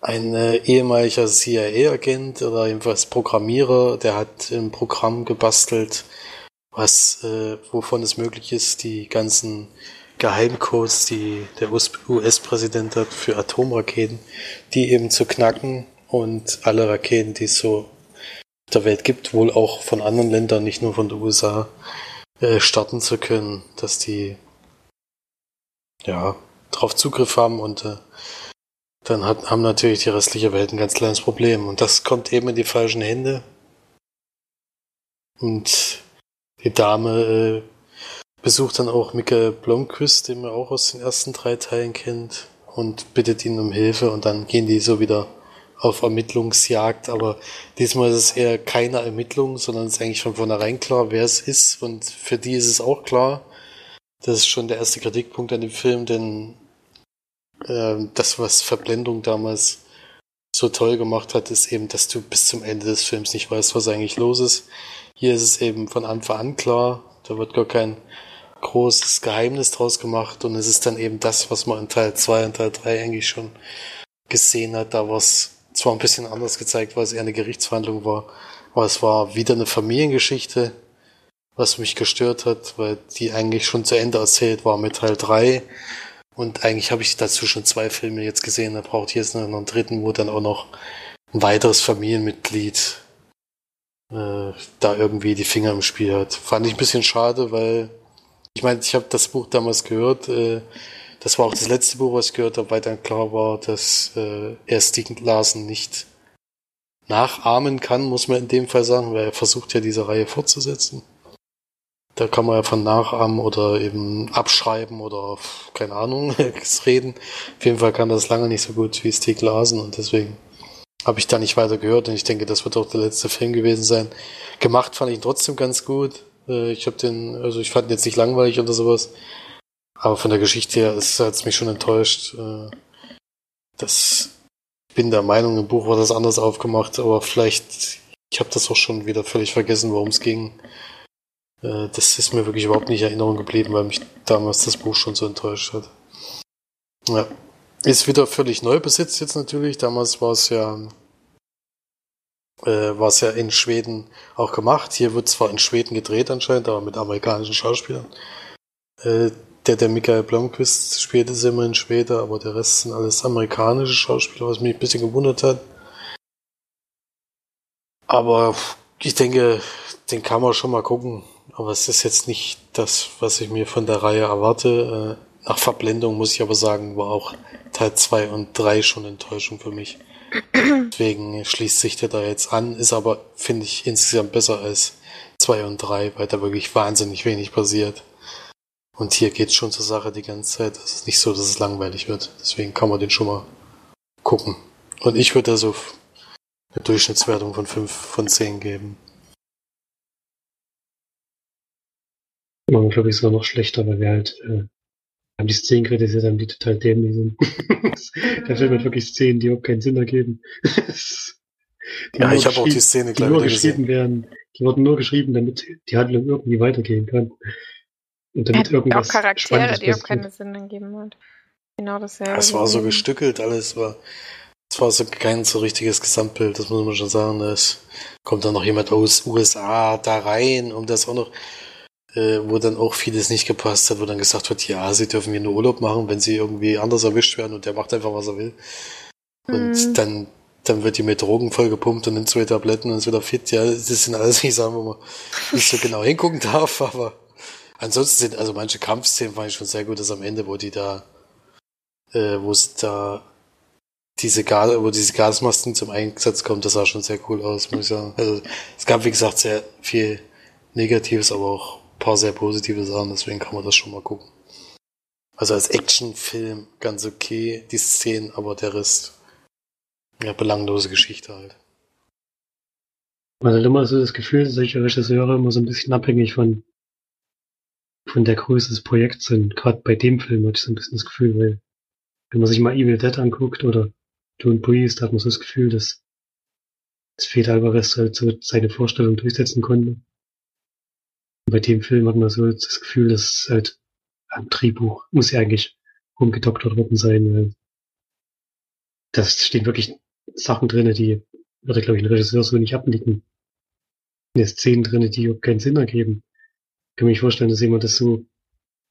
ein äh, ehemaliger CIA-Agent oder jedenfalls Programmierer, der hat ein Programm gebastelt, was, äh, wovon es möglich ist, die ganzen Geheimcodes, die der US-Präsident hat für Atomraketen, die eben zu knacken und alle Raketen, die es so auf der Welt gibt, wohl auch von anderen Ländern, nicht nur von den USA, äh, starten zu können, dass die ja drauf Zugriff haben und äh, dann hat, haben natürlich die restliche Welt ein ganz kleines Problem. Und das kommt eben in die falschen Hände. Und die Dame äh, besucht dann auch Micke Blomqvist, den man auch aus den ersten drei Teilen kennt, und bittet ihn um Hilfe. Und dann gehen die so wieder auf Ermittlungsjagd. Aber diesmal ist es eher keine Ermittlung, sondern es ist eigentlich von vornherein klar, wer es ist. Und für die ist es auch klar. Das ist schon der erste Kritikpunkt an dem Film, denn ähm, das, was Verblendung damals so toll gemacht hat, ist eben, dass du bis zum Ende des Films nicht weißt, was eigentlich los ist. Hier ist es eben von Anfang an klar, da wird gar kein großes Geheimnis draus gemacht und es ist dann eben das, was man in Teil 2 und Teil 3 eigentlich schon gesehen hat. Da war es zwar ein bisschen anders gezeigt, weil es eher eine Gerichtsverhandlung war, aber es war wieder eine Familiengeschichte, was mich gestört hat, weil die eigentlich schon zu Ende erzählt war mit Teil 3 und eigentlich habe ich dazu schon zwei Filme jetzt gesehen. Da braucht jetzt noch einen dritten, wo dann auch noch ein weiteres Familienmitglied äh, da irgendwie die Finger im Spiel hat. Fand ich ein bisschen schade, weil ich meine, ich habe das Buch damals gehört. Äh, das war auch das letzte Buch, was ich gehört habe, weil dann klar war, dass äh, er Stieg Larsen nicht nachahmen kann, muss man in dem Fall sagen, weil er versucht ja diese Reihe fortzusetzen. Da kann man ja von nachahmen oder eben abschreiben oder keine Ahnung reden. Auf jeden Fall kann das lange nicht so gut wie Stieg Larsen und deswegen habe ich da nicht weiter gehört und ich denke, das wird auch der letzte Film gewesen sein. Gemacht fand ich ihn trotzdem ganz gut. Äh, Ich habe den, also ich fand ihn jetzt nicht langweilig oder sowas, aber von der Geschichte her hat es mich schon enttäuscht. Äh, Das ich bin der Meinung, im Buch war das anders aufgemacht, aber vielleicht, ich habe das auch schon wieder völlig vergessen, worum es ging. Äh, das ist mir wirklich überhaupt nicht in Erinnerung geblieben, weil mich damals das Buch schon so enttäuscht hat. Ja. Ist wieder völlig neu besetzt jetzt natürlich. Damals war es ja, äh, war es ja in Schweden auch gemacht. Hier wird zwar in Schweden gedreht anscheinend, aber mit amerikanischen Schauspielern. Äh, der, der Michael Blomqvist spielt, ist immer in Schweden, aber der Rest sind alles amerikanische Schauspieler, was mich ein bisschen gewundert hat. Aber ich denke, den kann man schon mal gucken. Aber es ist jetzt nicht das, was ich mir von der Reihe erwarte. Äh, nach Verblendung muss ich aber sagen, war auch Teil 2 und 3 schon Enttäuschung für mich. Deswegen schließt sich der da jetzt an, ist aber, finde ich, insgesamt besser als 2 und 3, weil da wirklich wahnsinnig wenig passiert. Und hier geht es schon zur Sache die ganze Zeit. Es ist nicht so, dass es langweilig wird. Deswegen kann man den schon mal gucken. Und ich würde da so eine Durchschnittswertung von 5 von 10 geben. Ja, glaube ich, sogar noch schlechter, weil wir halt äh, haben die Szenen kritisiert haben, die total dämlich sind. Der Film hat wirklich Szenen, die überhaupt keinen Sinn ergeben. ja, ich habe auch die Szene die nur geschrieben gesehen. werden. Die wurden nur geschrieben, damit die Handlung irgendwie weitergehen kann. Und damit ja, irgendwas auch Charaktere, die auch keine Sinn ergeben hat. Genau dasselbe. Es war so gestückelt, alles war. Es war so kein so richtiges Gesamtbild, das muss man schon sagen. Es kommt dann noch jemand aus USA da rein, um das auch noch äh, wo dann auch vieles nicht gepasst hat, wo dann gesagt wird, ja, sie dürfen hier nur Urlaub machen, wenn sie irgendwie anders erwischt werden und der macht einfach, was er will. Und mhm. dann, dann wird die mit Drogen vollgepumpt und nimmt zwei Tabletten und ist wieder fit. Ja, das sind alles nicht Sachen, wo man nicht so genau hingucken darf, aber ansonsten sind, also manche Kampfszenen fand ich schon sehr gut, dass am Ende, wo die da, äh, wo es da diese Gas, wo diese Gasmasken zum Einsatz kommen, das sah schon sehr cool aus, muss ich sagen. Also es gab, wie gesagt, sehr viel Negatives, aber auch paar sehr positive Sachen, deswegen kann man das schon mal gucken. Also als Actionfilm ganz okay, die Szenen, aber der Rest, ja, belanglose Geschichte halt. Man hat immer so das Gefühl, dass solche Regisseure immer so ein bisschen abhängig von, von der Größe des Projekts sind. Gerade bei dem Film hatte ich so ein bisschen das Gefühl, weil wenn man sich mal Evil Dead anguckt oder Don't Priest, hat man so das Gefühl, dass, dass Fede Alvarez halt so seine Vorstellung durchsetzen konnte bei dem Film hat man so das Gefühl, dass halt am Drehbuch muss ja eigentlich rumgedoktert worden sein, weil da stehen wirklich Sachen drinne, die würde, glaube ich, ein Regisseur so nicht abnicken. Da Szenen drinne, die überhaupt keinen Sinn ergeben. Ich kann mir nicht vorstellen, dass jemand das so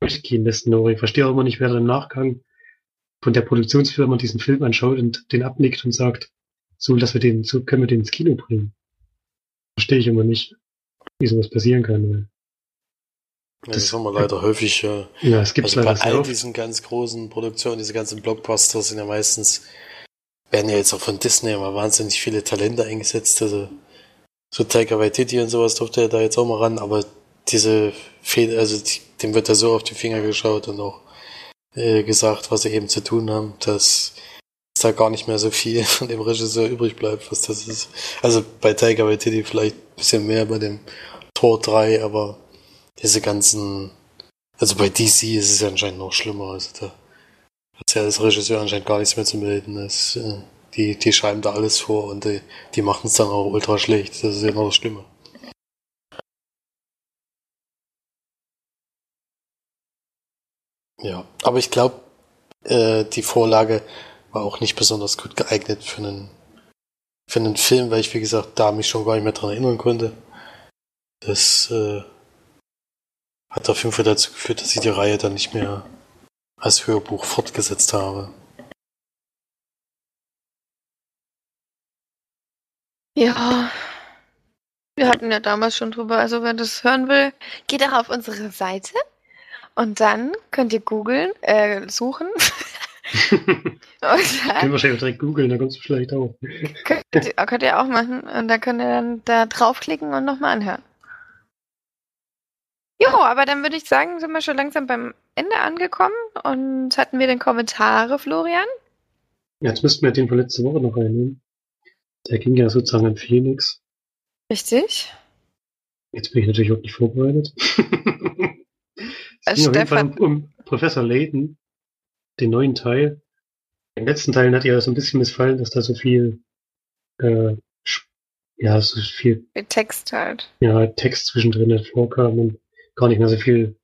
durchgehen lässt. Ich verstehe auch immer nicht, wer im Nachgang von der Produktionsfirma diesen Film anschaut und den abnickt und sagt, so, dass wir den, so können wir den ins Kino bringen. Verstehe ich immer nicht, wie sowas passieren kann. Das, das haben wir leider häufig. Äh, ja, es gibt also bei all diesen ganz großen Produktionen, diese ganzen Blockbuster sind ja meistens, werden ja jetzt auch von Disney immer wahnsinnig viele Talente eingesetzt. Also so Taika Waititi und sowas durfte er da jetzt auch mal ran, aber diese Fehler, also die, dem wird da so auf die Finger geschaut und auch äh, gesagt, was sie eben zu tun haben, dass da gar nicht mehr so viel von dem Regisseur übrig bleibt, was das ist. Also bei Taika Waititi vielleicht ein bisschen mehr bei dem Tor 3, aber diese ganzen, also bei DC ist es anscheinend noch schlimmer. Also da hat ja als Regisseur anscheinend gar nichts mehr zu melden. Das, äh, die, die schreiben da alles vor und die, die machen es dann auch ultra schlecht. Das ist ja noch das Schlimme. Ja, aber ich glaube, äh, die Vorlage war auch nicht besonders gut geeignet für einen, für einen Film, weil ich, wie gesagt, da mich schon gar nicht mehr dran erinnern konnte. Das äh, hat auf jeden Fall dazu geführt, dass ich die Reihe dann nicht mehr als Hörbuch fortgesetzt habe. Ja, wir hatten ja damals schon drüber, also wer das hören will, geht auch auf unsere Seite und dann könnt ihr googeln, äh, suchen. Können wahrscheinlich direkt googeln, da kommst du vielleicht auch. Könnt, könnt ihr auch machen und dann könnt ihr dann da draufklicken und nochmal anhören. Jo, aber dann würde ich sagen, sind wir schon langsam beim Ende angekommen und hatten wir den Kommentare, Florian? Jetzt müssten wir den von letzter Woche noch reinnehmen. Der ging ja sozusagen an Phoenix. Richtig. Jetzt bin ich natürlich auch nicht vorbereitet. es ging auf jeden Fall um, um Professor Layton, den neuen Teil. Den letzten Teil hat ja so ein bisschen missfallen, dass da so viel äh, ja, so viel Text halt. ja, Text zwischendrin vorkam und gar nicht mehr so viel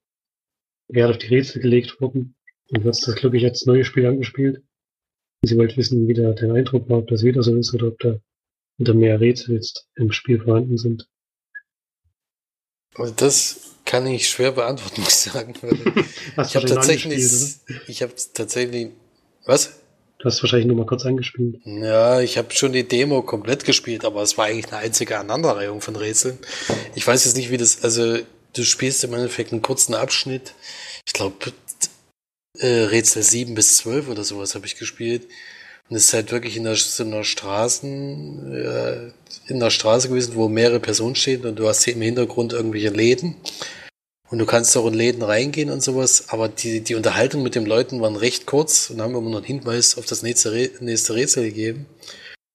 Wert auf die Rätsel gelegt wurden. Und wird das, glaube ich, als neues Spiel angespielt. Und sie wollte wissen, wie der, der Eindruck war, ob das wieder so ist oder ob da wieder mehr Rätsel jetzt im Spiel vorhanden sind. Also das kann ich schwer beantworten, muss ich sagen. Ich habe tatsächlich, ich habe tatsächlich, was? Du hast wahrscheinlich nur mal kurz angespielt. Ja, ich habe schon die Demo komplett gespielt, aber es war eigentlich eine einzige Aneinanderreihung von Rätseln. Ich weiß jetzt nicht, wie das, also du spielst im Endeffekt einen kurzen Abschnitt. Ich glaube, äh, Rätsel 7 bis 12 oder sowas habe ich gespielt. Und es ist halt wirklich in der, so einer Straßen, äh, in der Straße gewesen, wo mehrere Personen stehen und du hast hier im Hintergrund irgendwelche Läden. Und du kannst auch in Läden reingehen und sowas, aber die, die Unterhaltung mit den Leuten waren recht kurz und haben immer noch einen Hinweis auf das nächste, nächste Rätsel gegeben.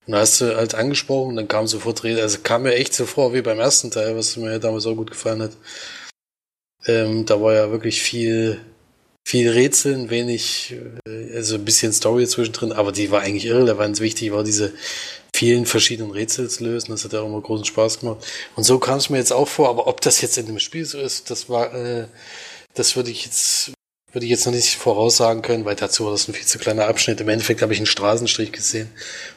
Und da hast du halt angesprochen dann kam sofort Rätsel. Also kam mir echt so vor wie beim ersten Teil, was mir damals auch gut gefallen hat. Ähm, da war ja wirklich viel, viel Rätseln, wenig, äh, also ein bisschen Story zwischendrin, aber die war eigentlich irrelevant. Wichtig war diese vielen verschiedenen Rätsel zu lösen. Das hat ja auch immer großen Spaß gemacht. Und so kam es mir jetzt auch vor, aber ob das jetzt in dem Spiel so ist, das war, äh, das würde ich jetzt, würde ich jetzt noch nicht voraussagen können, weil dazu war das ein viel zu kleiner Abschnitt. Im Endeffekt habe ich einen Straßenstrich gesehen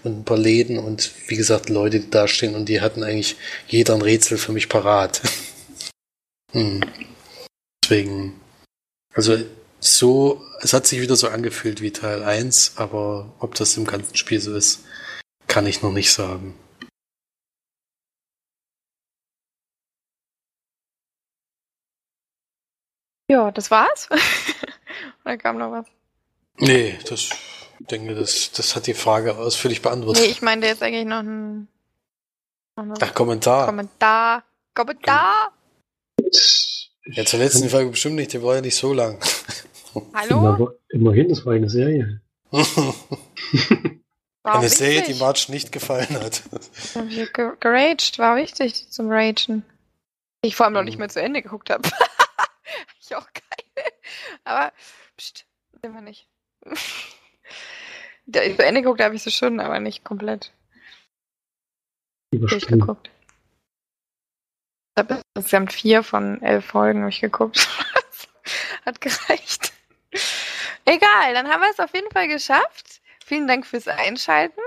und ein paar Läden und wie gesagt Leute, die da stehen und die hatten eigentlich jeder ein Rätsel für mich parat. hm. Deswegen, also so, es hat sich wieder so angefühlt wie Teil 1, aber ob das im ganzen Spiel so ist, kann ich noch nicht sagen. Ja, das war's. Oder kam noch was? Nee, das ich denke, das, das hat die Frage ausführlich beantwortet. Nee, ich meinte jetzt eigentlich noch ein, noch ein Ach, Kommentar. Kommentar. Kommentar. Ja, zur letzten Folge bestimmt nicht, die war ja nicht so lang. Hallo? Immer, immerhin, das war eine Serie. War Eine Serie, die wichtig. Marge nicht gefallen hat. Geraged, war wichtig zum Ragen. Ich vor allem noch Mhm. nicht mehr zu Ende geguckt habe. ich auch geil. Aber, pst, sind wir nicht. Ja, zu Ende geguckt habe ich sie schon, aber nicht komplett Übersprungen. durchgeguckt. Ich habe insgesamt vier von elf Folgen habe ich geguckt. Hat gereicht. Egal, dann haben wir es auf jeden Fall geschafft. Vielen Dank fürs Einschalten.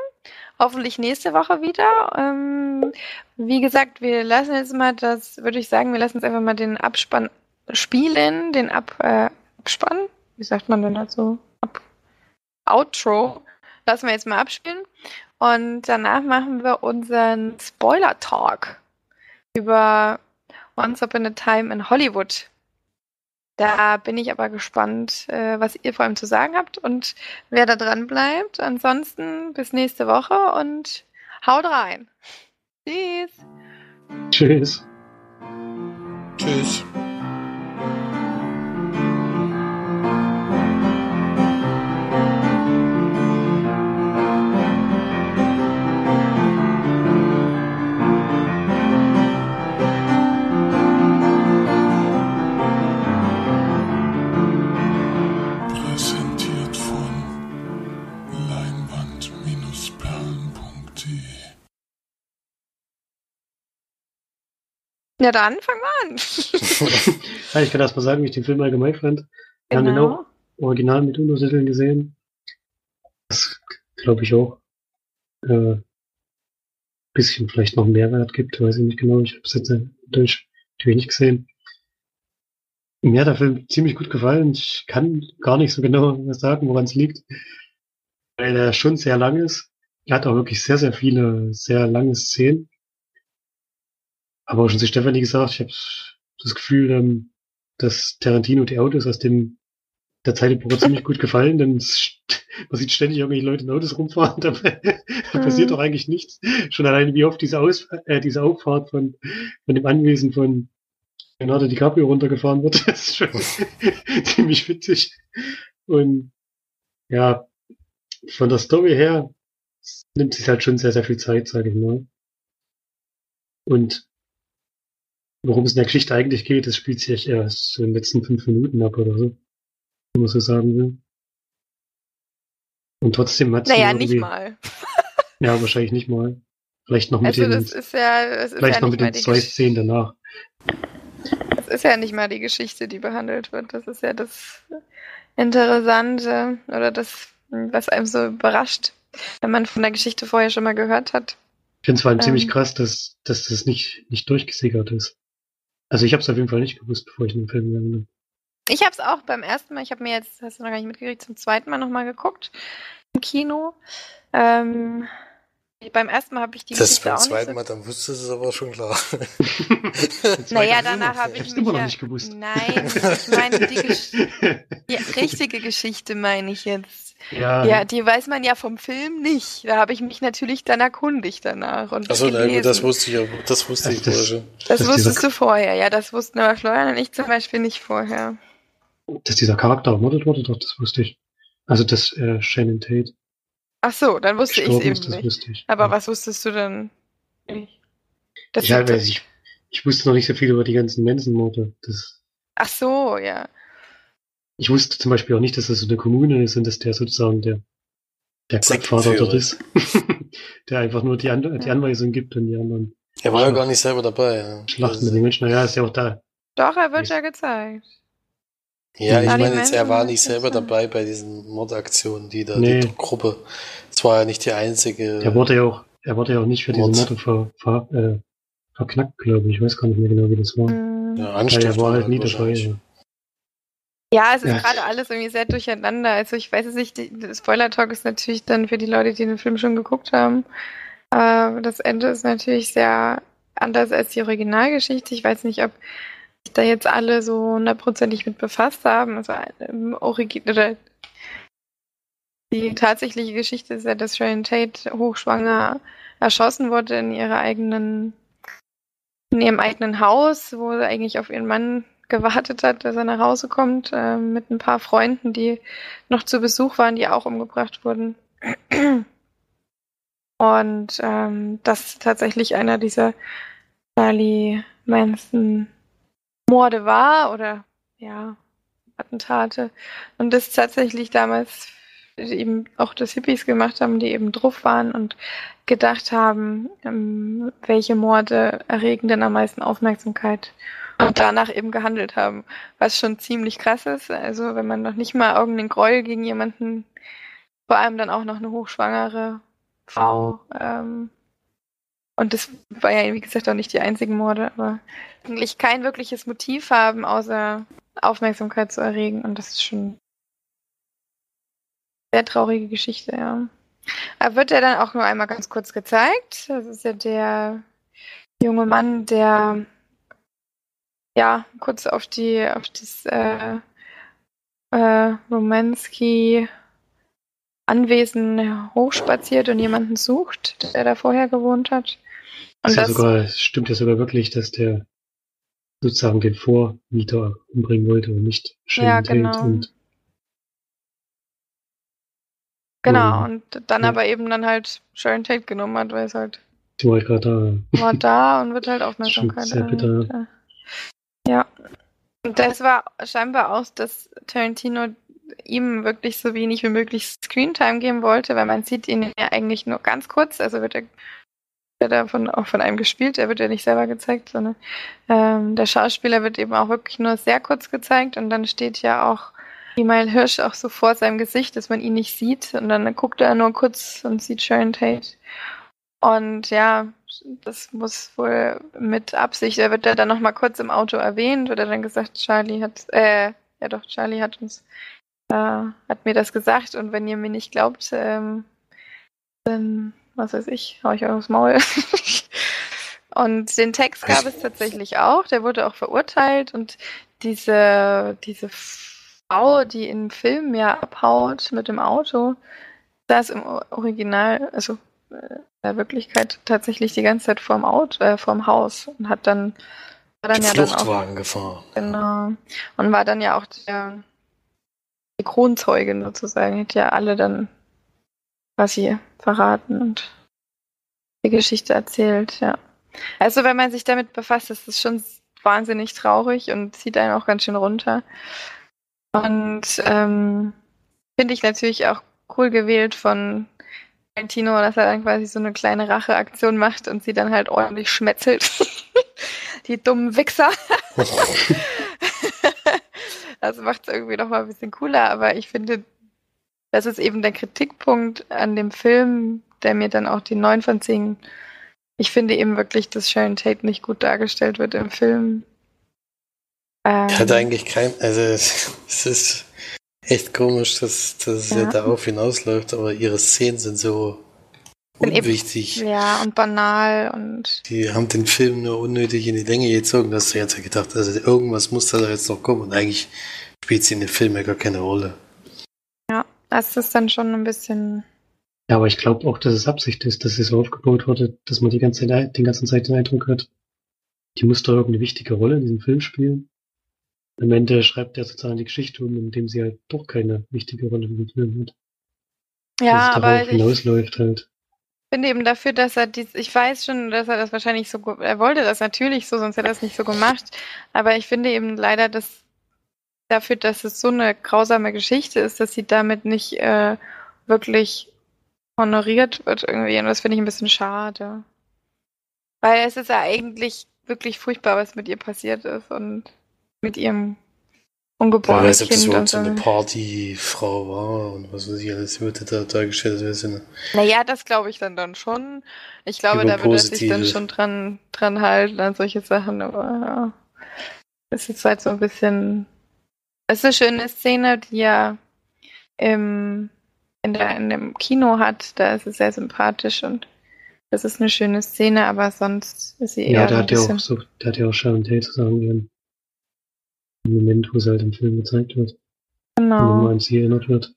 Hoffentlich nächste Woche wieder. Ähm, wie gesagt, wir lassen jetzt mal das, würde ich sagen, wir lassen jetzt einfach mal den Abspann spielen, den Ab, äh, Abspann. Wie sagt man denn dazu? Ab, Outro. Lassen wir jetzt mal abspielen. Und danach machen wir unseren Spoiler-Talk über Once Upon a Time in Hollywood. Da bin ich aber gespannt, äh, was ihr vor allem zu sagen habt und wer da dran bleibt. Ansonsten bis nächste Woche und haut rein. Tschüss. Tschüss. Tschüss. Ja, dann fangen wir an. Ja, ich kann erst mal sagen, wie ich den Film allgemein fand. Wir haben den Genau. auch original mit Untertiteln gesehen. Das glaube ich auch. Äh, bisschen vielleicht noch Mehrwert gibt, weiß ich nicht genau. Ich habe es jetzt in Deutsch natürlich nicht gesehen. Mir hat der Film ziemlich gut gefallen. Ich kann gar nicht so genau sagen, woran es liegt. Weil er schon sehr lang ist. Er hat auch wirklich sehr, sehr viele, sehr lange Szenen. Aber auch schon zu Stefanie gesagt, ich habe das Gefühl, ähm, dass Tarantino die Autos aus dem der Zeitepoche ziemlich gut gefallen, denn man sieht ständig irgendwelche Leute in Autos rumfahren, da passiert Mhm. doch eigentlich nichts. Schon alleine wie oft diese, Aus äh, diese Auffahrt von, von dem Anwesen von Leonardo DiCaprio runtergefahren wird, das ist schon ziemlich witzig. Und ja, von der Story her nimmt sich halt schon sehr, sehr viel Zeit, sage ich mal. Und worum es in der Geschichte eigentlich geht, das spielt sich erst in den letzten fünf Minuten ab oder so. Wenn man so sagen will. Und trotzdem hat Naja, nicht mal. Ja, wahrscheinlich nicht mal. Vielleicht noch mit Also den, ja, vielleicht ja noch mit den zwei Szenen danach. Das ist ja nicht mal die Geschichte, die behandelt wird. Das ist ja das Interessante oder das, was einem so überrascht, wenn man von der Geschichte vorher schon mal gehört hat. Ich finde es vor allem Ähm. ziemlich krass, dass, dass das nicht, nicht durchgesickert ist. Also ich habe es auf jeden Fall nicht gewusst, bevor ich in den Film gegangen bin. Ich habe es auch beim ersten Mal, ich habe mir jetzt, hast du noch gar nicht mitgekriegt, zum zweiten Mal nochmal geguckt im Kino. Ähm, beim ersten Mal habe ich die Das Geschichte beim auch nicht zweiten so Mal, dann wusstest du es aber schon klar. Naja, danach habe ich mich immer noch nicht gewusst. Nein, ich meine die Gesch ja, richtige Geschichte meine ich jetzt. Ja, Ja, die weiß man ja vom Film nicht. Da habe ich mich natürlich dann erkundigt danach und Achso, gelesen. gut, das wusste ich, aber das wusste ich Das- vorher schon. Das wusstest du vorher, ja, das wussten aber Florian und ich zum Beispiel nicht vorher. dass dieser Charakter ermordet wurde, doch, das wusste ich. Also, dass äh, Shannon Tate Ach so, dann wusste ich eben ist, das nicht. wusste ich. Aber Ja. was wusstest du nicht? Das sind- weil ich, ich wusste noch nicht so viel über die ganzen Manson-Morde. Das, Ach so, ja. Ich wusste zum Beispiel auch nicht, dass das so eine Kommune ist und dass der sozusagen der, der Gottvater dort ist. der einfach nur die, An die Anweisung gibt und die anderen Er war ja gar nicht selber dabei. Ja, schlachten mit den Menschen. Naja, ist ja auch da. Doch, er wird ja gezeigt. ja ich meine jetzt, er war nicht selber dabei bei diesen Mordaktionen, die da, Nee. die Gruppe. Es war ja nicht die einzige. Der wurde ja auch, er wurde ja auch nicht für diese Mord. Morde ver, ver, äh, verknackt, glaube ich. Ich weiß gar nicht mehr genau, wie das war. Hm. ja, Weil er war halt nie dabei. Ja. Es ist Ja. gerade alles irgendwie sehr durcheinander. Also ich weiß es nicht, Spoiler-Talk ist natürlich dann für die Leute, die den Film schon geguckt haben. Äh, das Ende ist natürlich sehr anders als die Originalgeschichte. Ich weiß nicht, ob sich da jetzt alle so hundertprozentig mit befasst haben. Also im Origin oder die tatsächliche Geschichte ist ja, dass Sharon Tate hochschwanger erschossen wurde in ihrer eigenen, in ihrem eigenen Haus, wo sie eigentlich auf ihren Mann gewartet hat, dass er nach Hause kommt, äh, mit ein paar Freunden, die noch zu Besuch waren, die auch umgebracht wurden. Und ähm, das tatsächlich einer dieser Charlie Manson Morde war oder ja, Attentate. Und das tatsächlich damals eben auch das Hippies gemacht haben, die eben drauf waren und gedacht haben, ähm, welche Morde erregen denn am meisten Aufmerksamkeit und danach eben gehandelt haben, was schon ziemlich krass ist. Also wenn man noch nicht mal irgendeinen Gräuel gegen jemanden, vor allem dann auch noch eine hochschwangere Frau, ähm, und das war ja, wie gesagt, auch nicht die einzigen Morde, aber eigentlich kein wirkliches Motiv haben, außer Aufmerksamkeit zu erregen. Und das ist schon eine sehr traurige Geschichte, ja. Er wird ja dann auch nur einmal ganz kurz gezeigt. Das ist ja der junge Mann, der ja kurz auf die auf das äh, äh, Romansky Anwesen hochspaziert und jemanden sucht, der da vorher gewohnt hat. Und ja das, sogar, es stimmt ja sogar wirklich, dass der sozusagen den Vormieter umbringen wollte und nicht Shannon Ja, genau. Und genau, Mhm. und dann Ja. aber eben dann halt Sharon Tate genommen hat, weil es halt die war halt gerade da. war da und wird halt Aufmerksamkeit sehr bitter. erregt, ja. Und das war scheinbar auch, dass Tarantino ihm wirklich so wenig wie möglich Screentime geben wollte, weil man sieht ihn ja eigentlich nur ganz kurz, also wird er wird er von, auch von einem gespielt, er wird ja nicht selber gezeigt, sondern ähm, der Schauspieler wird eben auch wirklich nur sehr kurz gezeigt und dann steht ja auch Email Hirsch auch so vor seinem Gesicht, dass man ihn nicht sieht und dann guckt er nur kurz und sieht Sharon Tate. Und ja, das muss wohl mit Absicht, er wird ja dann nochmal kurz im Auto erwähnt, wird er dann gesagt, Charlie hat, äh, ja doch, Charlie hat uns, äh, hat mir das gesagt und wenn ihr mir nicht glaubt, ähm, dann, was weiß ich, hau ich euch aufs Maul. und den Text gab es tatsächlich auch, der wurde auch verurteilt und diese, diese Frau, die im Film ja abhaut mit dem Auto, saß im Original, also äh, der Wirklichkeit tatsächlich die ganze Zeit vorm Auto, äh, vorm Haus und hat dann war dann ja dann auch Fluchtwagen gefahren. genau und war dann ja auch der die Kronzeugin sozusagen, hat ja alle dann quasi verraten und die Geschichte erzählt, ja. Also wenn man sich damit befasst, ist es schon wahnsinnig traurig und zieht einen auch ganz schön runter. Und ähm, finde ich natürlich auch cool gewählt von Tarantino, dass er dann quasi so eine kleine Racheaktion macht und sie dann halt ordentlich schmetzelt. Die dummen Wichser. das macht es irgendwie noch mal ein bisschen cooler, aber ich finde, das ist eben der Kritikpunkt an dem Film, der mir dann auch die 9 von 10. Ich finde eben wirklich, dass Sharon Tate nicht gut dargestellt wird im Film. Ähm, Hat eigentlich kein, also es ist echt komisch, dass, dass ja. es ja darauf hinausläuft, aber ihre Szenen sind so unwichtig. Eben, ja, und banal und. Die haben den Film nur unnötig in die Länge gezogen, dass du jetzt gedacht also irgendwas muss da jetzt noch kommen und eigentlich spielt sie in dem Film ja gar keine Rolle. Ja, das ist dann schon ein bisschen. Ja, aber ich glaube auch, dass es Absicht ist, dass es so aufgebaut wurde, dass man die ganze Zeit, den ganzen Zeit den Eindruck hat, die muss doch irgendeine wichtige Rolle in diesem Film spielen. Am Ende schreibt er sozusagen die Geschichte um, indem sie halt doch keine wichtige Rolle dem Film hat. Ja, aber ich hinausläuft halt. finde eben dafür, dass er dies, ich weiß schon, dass er das wahrscheinlich so, er wollte das natürlich so, sonst hätte er das nicht so gemacht. Aber ich finde eben leider, dass dafür, dass es so eine grausame Geschichte ist, dass sie damit nicht äh, wirklich honoriert wird irgendwie. Und das finde ich ein bisschen schade. Weil es ist ja eigentlich wirklich furchtbar, was mit ihr passiert ist und mit ihrem ungeborenen ja, weiß, ob Kind. das überhaupt so eine Partyfrau war und was weiß ich alles würde da dargestellt werden. Naja, das glaube ich dann dann schon. Ich glaube, da wird er sich dann schon dran, dran halten an solche Sachen, aber ja. Es ist halt so ein bisschen. Es ist eine schöne Szene, die er im, in, der, in dem Kino hat. Da ist es sehr sympathisch und das ist eine schöne Szene, aber sonst ist sie eher Ja, ein hat ja auch so, der hat ja auch Sharon Tate zusammen ihren im Moment, wo sie halt im Film gezeigt wird, wenn man Genau. mal an sie erinnert wird.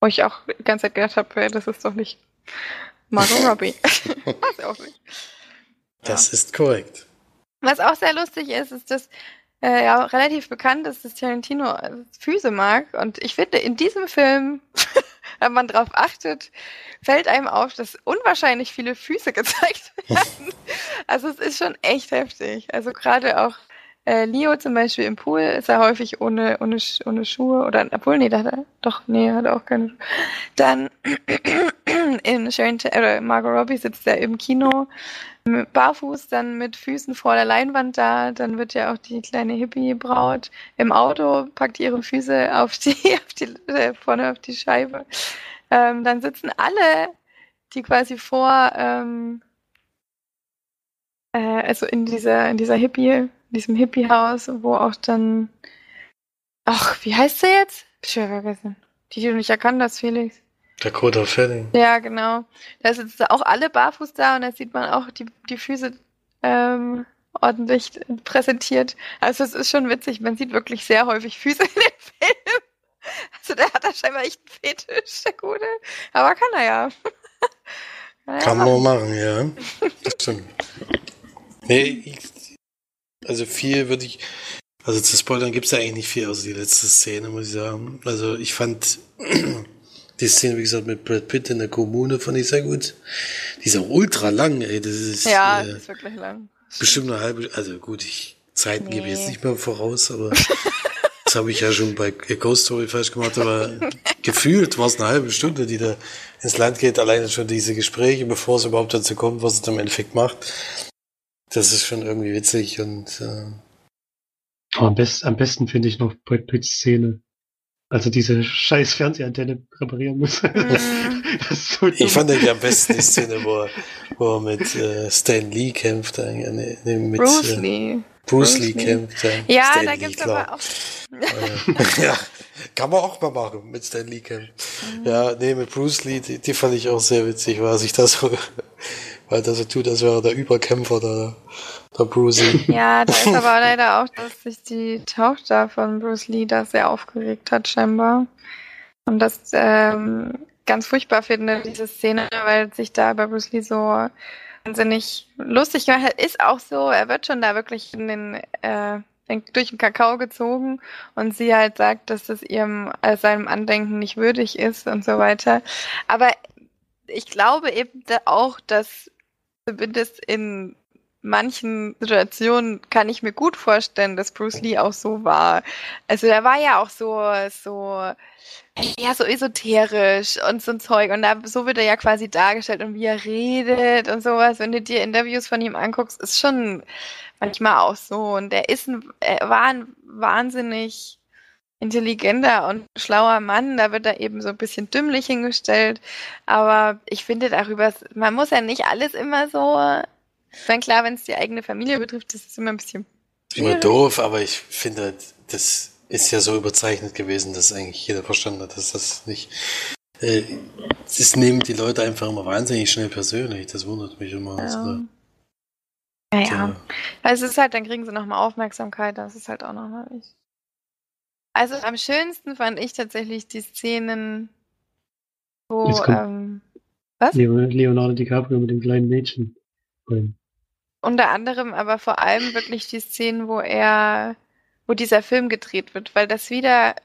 Wo ich auch die ganze Zeit gedacht habe, das ist doch nicht Margot Robbie. Weiß ich auch nicht. Das ist korrekt. Was auch sehr lustig ist, ist, dass äh, ja relativ bekannt ist, dass Tarantino äh, Füße mag. Und ich finde, in diesem Film, wenn man drauf achtet, fällt einem auf, dass unwahrscheinlich viele Füße gezeigt werden. also es ist schon echt heftig. Also gerade auch äh, Leo zum Beispiel im Pool ist er häufig ohne, ohne, ohne Schuhe oder obwohl, nee, da hat er, doch, nee, hat er auch keine Schuhe. Dann in Sharon, oder Margot Robbie sitzt er im Kino barfuß, dann mit Füßen vor der Leinwand da, dann wird ja auch die kleine Hippie-Braut im Auto, packt ihre Füße auf die, auf die äh, vorne auf die Scheibe. Ähm, dann sitzen alle, die quasi vor, ähm, äh, also in dieser, in dieser Hippie, diesem Hippie-Haus, wo auch dann, ach, wie heißt sie jetzt? Hab ich schon vergessen. Die, die du nicht erkannt hast, Felix. Dakota Fanning. Ja, genau. Da sitzen auch alle barfuß da und da sieht man auch die, die Füße ähm, ordentlich präsentiert. Also es ist schon witzig, man sieht wirklich sehr häufig Füße in dem Film. Also der hat da scheinbar echt einen Fetisch, der Gute. Aber kann er ja. Kann er man machen. machen, ja. Das stimmt. Nee, ich, also viel würde ich, also zu spoilern gibt es ja eigentlich nicht viel, außer die letzte Szene, muss ich sagen. Also ich fand die Szene, wie gesagt, mit Brad Pitt in der Kommune fand ich sehr gut. Die ist auch ultra lang, ey. Das ist Ja, äh, das ist wirklich lang. bestimmt eine halbe, also gut, ich Zeiten gebe ich Nee. jetzt nicht mehr voraus, aber das habe ich ja schon bei Ghost Story falsch gemacht, aber gefühlt war es eine halbe Stunde, die da ins Land geht, alleine schon diese Gespräche, bevor es überhaupt dazu kommt, was es im Endeffekt macht. Das ist schon irgendwie witzig und äh, Aber am, best, am besten finde ich noch Brad Pitts Szene. Also diese scheiß Fernsehantenne reparieren muss. Mhm. das so dumm. ich fand eigentlich am besten die Szene, wo er, wo er mit äh, Stan Lee kämpft, äh, nee, mit Bruce äh, Lee. Bruce Bruce Lee Lee. kämpft. Äh, Ja, Stan da Lee, gibt's klar. aber auch. Äh, ja, kann man auch mal machen mit Stan Lee Camp. Ja, nee, mit Bruce Lee, die, die fand ich auch sehr witzig, weil er sich das so, weil er so tut, als wäre er der Überkämpfer, der, der Bruce Lee. Ja, da ist aber leider auch, dass sich die Tochter von Bruce Lee da sehr aufgeregt hat, scheinbar. Und das ähm, ganz furchtbar finde, diese Szene, weil sich da bei Bruce Lee so wahnsinnig lustig gemacht hat. Ist auch so, er wird schon da wirklich in den, äh, in- durch den Kakao gezogen und sie halt sagt, dass das ihrem äh, seinem Andenken nicht würdig ist und so weiter. Aber ich glaube eben da auch, dass zumindest in manchen Situationen kann ich mir gut vorstellen, dass Bruce Lee auch so war. Also der war ja auch so, so, ja, so esoterisch und so ein Zeug. Und da, so wird er ja quasi dargestellt und wie er redet und sowas. Wenn du dir Interviews von ihm anguckst, ist schon manchmal auch so. Und er ist ein, er war ein wahnsinnig intelligenter und schlauer Mann, da wird er eben so ein bisschen dümmlich hingestellt. Aber ich finde darüber, man muss ja nicht alles immer so. Ich meine, klar, wenn es die eigene Familie betrifft, das ist immer ein bisschen. Immer doof, aber ich finde, das ist ja so überzeichnet gewesen, dass eigentlich jeder verstanden hat, dass das nicht. Äh, das nehmen die Leute einfach immer wahnsinnig schnell persönlich. Das wundert mich immer. Ja. Also, Naja. Ja. Also es ist halt, dann kriegen sie nochmal Aufmerksamkeit, das ist halt auch nochmal wichtig. Also am schönsten fand ich tatsächlich die Szenen, wo, ähm, was? Leo- Leonardo DiCaprio mit dem kleinen Mädchen. Ähm, Unter anderem aber vor allem wirklich die Szenen, wo er, wo dieser Film gedreht wird, weil das wieder,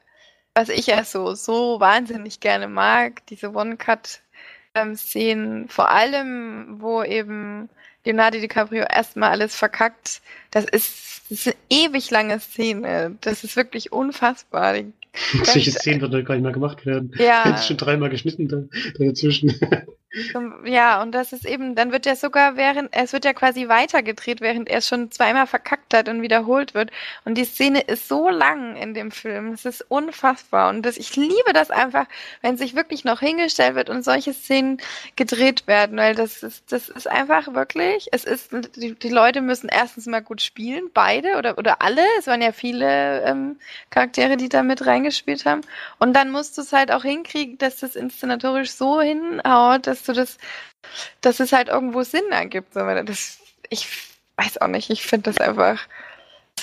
was ich ja so, so wahnsinnig gerne mag, diese One-Cut-Szenen, vor allem, wo eben Leonardo DiCaprio erstmal alles verkackt, das ist, das ist eine ewig lange Szene. Das ist wirklich unfassbar. Solche Szenen wird gar nicht mehr gemacht werden. Ja. Jetzt schon dreimal geschnitten da, da dazwischen. Ja, und das ist eben, dann wird er sogar während, es wird ja quasi weitergedreht, während er es schon zweimal verkackt hat und wiederholt wird. Und die Szene ist so lang in dem Film. Es ist unfassbar. Und das, ich liebe das einfach, wenn sich wirklich noch hingestellt wird und solche Szenen gedreht werden, weil das ist, das ist einfach wirklich, es ist, die, die Leute müssen erstens mal gut spielen, beide oder, oder alle. Es waren ja viele ähm, Charaktere, die da mit reingespielt haben. Und dann musst du es halt auch hinkriegen, dass das inszenatorisch so hinhaut, dass du das, dass es halt irgendwo Sinn ergibt. Das, ich weiß auch nicht, ich finde das einfach.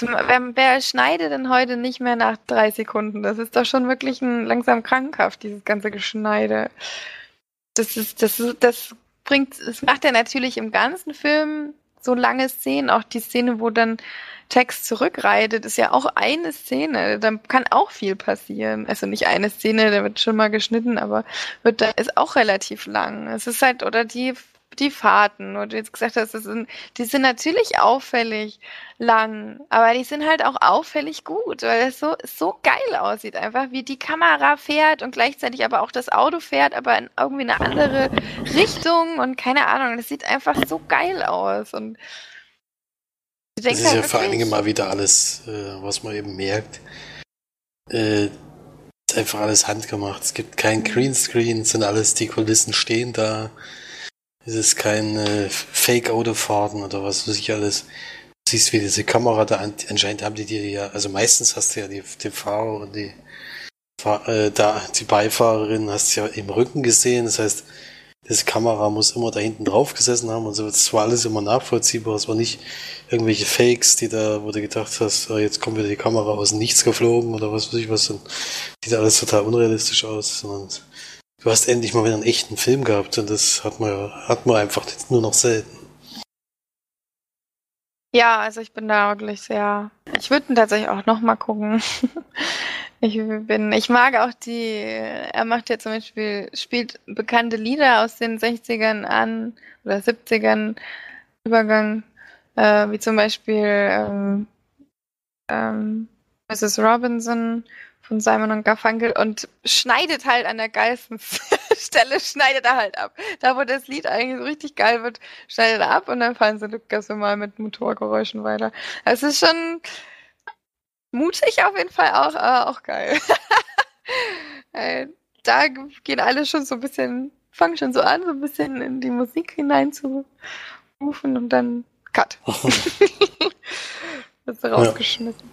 Wer, wer schneidet denn heute nicht mehr nach drei Sekunden? Das ist doch schon wirklich ein langsam krankhaft, dieses ganze Geschneide. Das ist, das ist, das bringt, das macht er natürlich im ganzen Film so lange Szenen, auch die Szene, wo dann Text zurückreitet, ist ja auch eine Szene. Da kann auch viel passieren. Also nicht eine Szene, da wird schon mal geschnitten, aber wird da ist auch relativ lang. Es ist halt, oder die, die Fahrten, wo du jetzt gesagt hast, das sind, die sind natürlich auffällig lang, aber die sind halt auch auffällig gut, weil es so, so geil aussieht, einfach wie die Kamera fährt und gleichzeitig aber auch das Auto fährt, aber in irgendwie eine andere Richtung und keine Ahnung, das sieht einfach so geil aus und das ist ja halt vor allen Dingen mal wieder alles, äh, was man eben merkt. Äh, ist einfach alles handgemacht. Es gibt kein Greenscreen, es sind alles, die Kulissen stehen da. Es ist kein äh, Fake-Autofahrten oder was weiß ich alles. Du siehst, wie diese Kamera da, an- anscheinend haben die dir ja, also meistens hast du ja die, den Fahrer und die, äh, da, die Beifahrerin hast du ja im Rücken gesehen. Das heißt, diese Kamera muss immer da hinten drauf gesessen haben und so. Das war alles immer nachvollziehbar. Es war nicht irgendwelche Fakes, die da, wo du gedacht hast, ah, jetzt kommt wieder die Kamera aus Nichts geflogen oder was weiß ich was. Und sieht alles total unrealistisch aus. Sondern du hast endlich mal wieder einen echten Film gehabt und das hat man, hat man einfach jetzt nur noch selten. Ja, also ich bin da wirklich sehr. Ich würde ihn tatsächlich auch noch mal gucken. Ich bin, ich mag auch die, er macht ja zum Beispiel, spielt bekannte Lieder aus den 60ern an oder 70ern Übergang, äh, wie zum Beispiel ähm, ähm, Mrs. Robinson von Simon und Garfunkel und schneidet halt an der geilsten Stelle, schneidet er halt ab. Da, wo das Lied eigentlich so richtig geil wird, schneidet er ab und dann fahren sie Lukas immer mit Motorgeräuschen weiter. Es ist schon mutig auf jeden Fall auch, aber auch geil. Äh, da gehen alle schon so ein bisschen, fangen schon so an, so ein bisschen in die Musik hineinzurufen und dann Cut. Wirst du rausgeschmissen.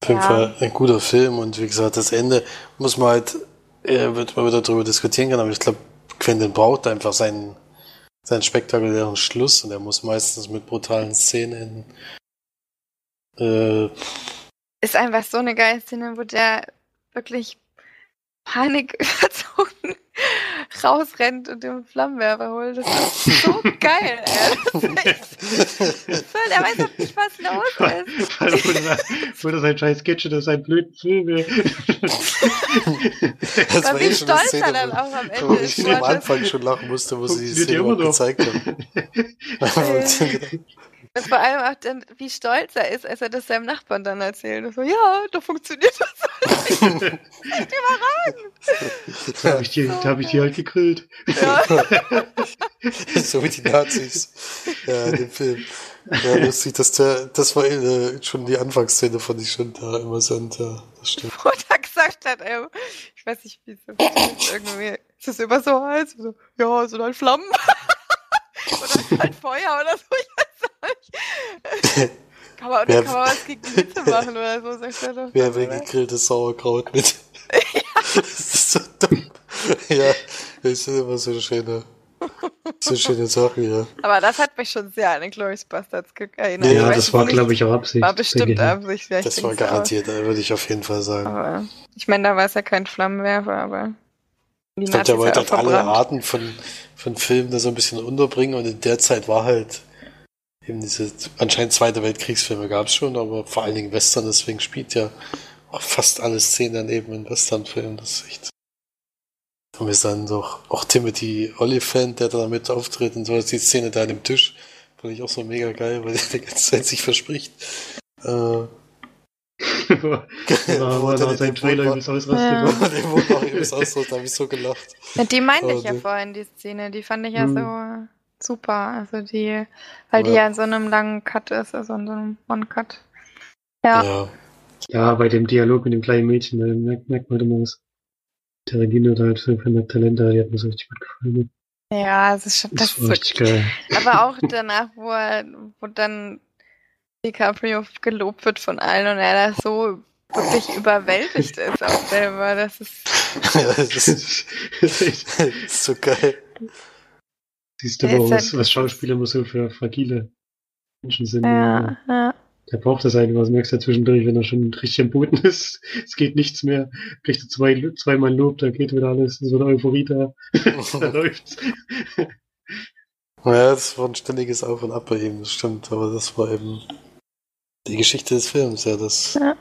Auf jeden Ja. Fall ein guter Film und wie gesagt, das Ende muss man halt, äh, wird man wieder darüber diskutieren können, aber ich glaube, Quentin braucht einfach seinen, seinen spektakulären Schluss und er muss meistens mit brutalen Szenen äh, Ist einfach so eine geile Szene, wo der wirklich Panik überzogen rausrennt und den Flammenwerfer holt. Das ist so geil, ey. Das ist echt der weiß doch nicht, was los ist. Weil wo das, wo das ein scheiß Gadget ist, ein blöden Film. Das Aber eh wie stolz er dann auch am wo Ende ich ist. am wo er Anfang schon lachen musste, wo sie noch. gezeigt haben. Und vor allem auch dann, wie stolz er ist, als er das seinem Nachbarn dann erzählt. Und so, ja, da funktioniert das. Da habe ich, die- da hab ich die halt gegrillt. Ja. so wie die Nazis. Ja, in dem Film. Ja, lustig, dass der, das war äh, schon die Anfangsszene, fand ich schon da immer so, und, ja, das stimmt. Wo er gesagt hat, ey, ich weiß nicht, wie es ist. Irgendwie ist es immer so heiß. So, ja, sind halt Flammen. oder halt Feuer oder so. Auch. Kann man, Wer- kann man was gegen die Hitze machen oder so, sagt er doch. Wer will gegrilltes Sauerkraut mit? Das ist so dumm. Ja, das sind immer so schöne, so schöne Sachen, ja. Aber das hat mich schon sehr an den Glorious Bastards erinnert. Ja, Ja, das war, glaube ich, auch Absicht. War bestimmt. Absicht. ja, Das war auch. garantiert, da würde ich auf jeden Fall sagen. Aber ich meine, da war es ja kein Flammenwerfer, aber die Ich glaube, der wollte ja halt auch alle. Arten von, von Filmen da so ein bisschen unterbringen und in der Zeit war halt eben diese, anscheinend Zweite Weltkriegsfilme gab es schon, aber vor allen Dingen Western, deswegen spielt ja auch fast alle Szenen dann eben in Westernfilmen, das ist echt. Und wir dann doch auch Timothy Oliphant, der da mit auftritt und so, die Szene da an dem Tisch, fand ich auch so mega geil, weil der die ganze Zeit sich verspricht. Äh, war, war der nach in seinem dem Trailer Ja. ausrastet. war. Ausdruck, da habe ich so gelacht. Ja, die meinte ich Aber ja die- vorhin, die Szene. Die fand ich ja Hm. so super. Also die, weil die Ja. ja in so einem langen Cut ist, also in so einem One-Cut. Ja. ja. Ja, bei dem Dialog mit dem kleinen Mädchen, da merkt, merkt man immer was. Tarantino da halt für, für eine Talente, die hat mir so richtig gut gefallen. Ja, es ist schon, das Das ist so richtig geil. Aber auch danach, wo er, wo dann DiCaprio gelobt wird von allen und er da so wirklich überwältigt ist auch selber. Das ist, ja das Das ist, das ist so geil. Siehst du ist was, halt- was Schauspieler immer so für fragile Menschen sind. ja, ja. Der braucht das einfach, das merkst du ja zwischendurch, wenn er schon richtig am Boden ist. Es geht nichts mehr. Kriegt er zwei, zweimal Lob, dann geht wieder alles, so eine Euphorie da. da läuft's. Ja, das war ein ständiges Auf und Ab bei ihm, das stimmt, aber das war eben die Geschichte des Films, ja, das, Ja.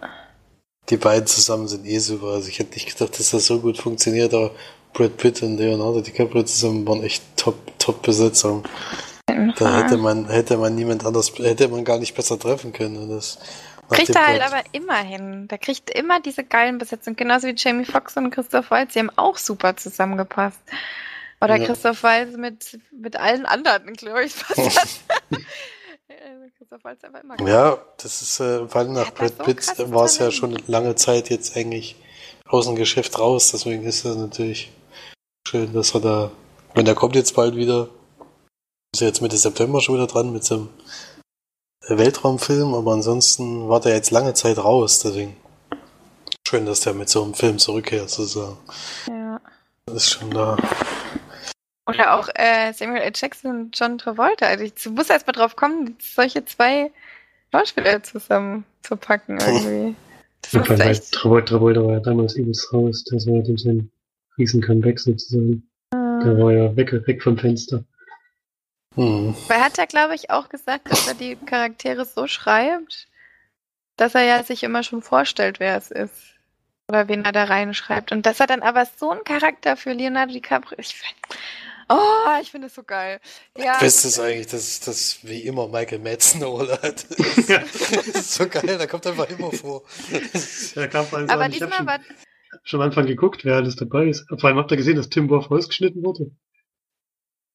die beiden zusammen sind eh super, also ich hätte nicht gedacht, dass das so gut funktioniert, aber Brad Pitt und Leonardo DiCaprio zusammen waren echt top, top Besetzung. Da hätte man, hätte man niemand anders, hätte man gar nicht besser treffen können. Das, Kriegt er halt Plot- aber immer hin. Der kriegt immer diese geilen Besetzungen. Genauso wie Jamie Foxx und Christoph Waltz. Die haben auch super zusammengepasst. Oder Ja. Christoph Waltz mit, mit allen anderen, glaube ich, fast. Christoph Waltz aber immer Ja, das ist, äh, vor allem nach Brad so Pitt war es ja schon lange Zeit jetzt eigentlich aus dem Geschäft raus, deswegen ist es natürlich schön, dass er da, wenn der kommt jetzt bald wieder, ist er jetzt Mitte September schon wieder dran mit seinem Weltraumfilm, aber ansonsten war der jetzt lange Zeit raus, deswegen schön, dass der mit so einem Film zurückkehrt, sozusagen. Ja. Das ist schon da. Oder auch äh, Samuel L. Jackson und John Travolta. Also ich muss erst mal drauf kommen, solche zwei Schauspieler zusammen zu packen irgendwie. Das ist echt. Travolta, Travolta war ja damals übelst raus. Das war dem sein riesen Comeback sozusagen. Der Äh, war ja weg, weg vom Fenster. Hm. weil er hat ja, glaube ich, auch gesagt, dass er die Charaktere so schreibt, dass er ja sich immer schon vorstellt, wer es ist. Oder wen er da reinschreibt. Und dass er dann aber so einen Charakter für Leonardo DiCaprio. Ich find, oh, ich finde es so geil. Ja, Beste ist eigentlich, dass das wie immer Michael Madsen eine Rolle hat. das ist so geil, da kommt einfach immer vor. Ja, aber diesmal war schon am Anfang geguckt, wer alles dabei ist. Vor allem habt ihr gesehen, dass Tim Wolf rausgeschnitten wurde.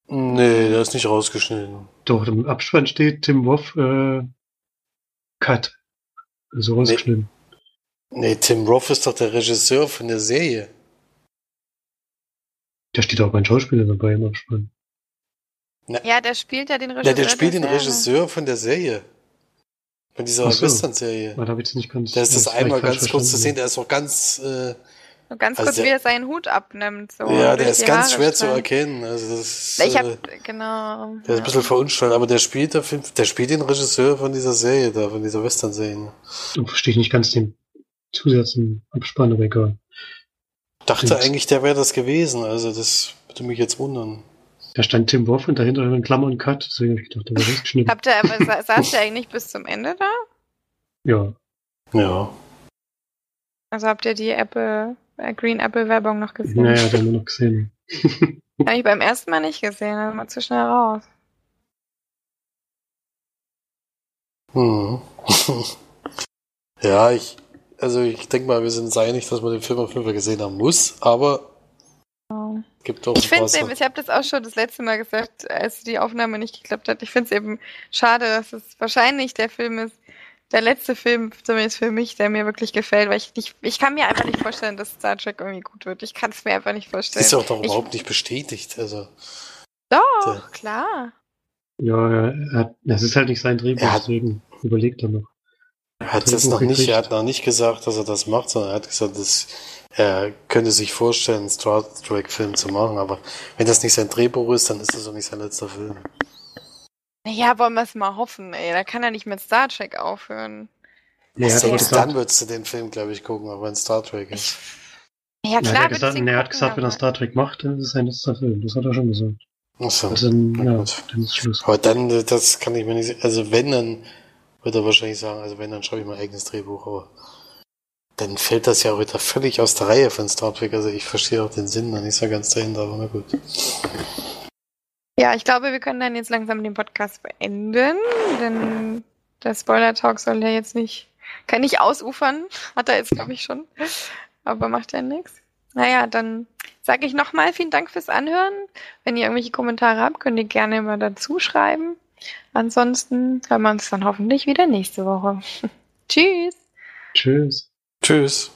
Nee, der ist nicht rausgeschnitten. Doch, im Abspann steht Tim Wolf äh, Cut. Also rausgeschnitten. Nee, Tim Roth ist doch der Regisseur von der Serie. Da steht auch ein Schauspieler dabei im Abspann. Ja, der spielt ja den Ja, Regisseur. der spielt den Serie. Regisseur von der Serie. Von dieser so. Western-Serie. Da habe ich nicht ganz. Da ist das einmal ganz kurz zu sehen, der ist auch ganz, äh, So ganz Also kurz, der- wie er seinen Hut abnimmt. So ja, der ist ganz Haare schwer zu erkennen. Also das ist, Ich äh, hab, genau. der ist ein bisschen verunstalt, aber der spielt, der, Film, der spielt den Regisseur von dieser Serie da, von dieser Western-Serie. Verstehe ich nicht ganz den Zusatz im Abspann, aber egal. Dachte Stimmt. eigentlich, der wäre das gewesen, also das würde mich jetzt wundern. Da stand Tim Wolf und dahinter in Klammern Cut, deswegen habe ich gedacht, der war rausgeschnitten. Habt ihr aber, sa saßt ihr eigentlich bis zum Ende da? Ja. Ja. Also habt ihr die Apple, äh, Green Apple Werbung noch gesehen? Naja, den haben wir noch gesehen. Habe ich beim ersten Mal nicht gesehen, dann mal zu schnell raus. Hm. ja, ich, also ich denke mal, wir sind uns einig, dass man den Film auf jeden Fall gesehen haben muss, aber Oh. Gibt auch Ich finde es eben, ich habe das auch schon das letzte Mal gesagt, als die Aufnahme nicht geklappt hat. Ich finde es eben schade, dass es wahrscheinlich der Film ist, der letzte Film, zumindest für mich, der mir wirklich gefällt, weil ich nicht, ich kann mir einfach nicht vorstellen, dass Star Trek irgendwie gut wird. Ich kann es mir einfach nicht vorstellen. Ist ja auch doch ich, überhaupt nicht bestätigt. Also, Doch, der- klar. Ja, es ist halt nicht sein Drehbuch, Er hat- deswegen überlegt er noch. Er hat Drehbuch noch nicht, er hat noch nicht gesagt, dass er das macht, sondern er hat gesagt, dass er könnte sich vorstellen, einen Star Trek-Film zu machen, aber wenn das nicht sein Drehbuch ist, dann ist das auch nicht sein letzter Film. Naja, wollen wir es mal hoffen, ey. Da kann er nicht mit Star Trek aufhören. Auch Selbst gesagt, dann würdest du den Film, glaube ich, gucken, aber in Star Trek ist. Ja, klar, er hat gesagt, er hat gesagt, wenn er Star Trek macht, dann ist es sein letzter Film. Das hat er schon gesagt. Achso. Also, ja, dann ist Schluss. Aber dann, das kann ich mir nicht, also wenn, dann wird er wahrscheinlich sagen, also wenn, dann schreibe ich mein eigenes Drehbuch, aber dann fällt das ja wieder völlig aus der Reihe von Star Trek, also ich verstehe auch den Sinn da nicht so ganz dahinter, aber na gut. Ja, ich glaube, wir können dann jetzt langsam den Podcast beenden, denn der Spoiler-Talk soll ja jetzt nicht, kann nicht ausufern. Hat er jetzt, glaube ich, schon. Aber macht ja nichts. Naja, dann sage ich nochmal vielen Dank fürs Anhören. Wenn ihr irgendwelche Kommentare habt, könnt ihr gerne immer dazu schreiben. Ansonsten hören wir uns dann hoffentlich wieder nächste Woche. Tschüss! Tschüss. Tschüss.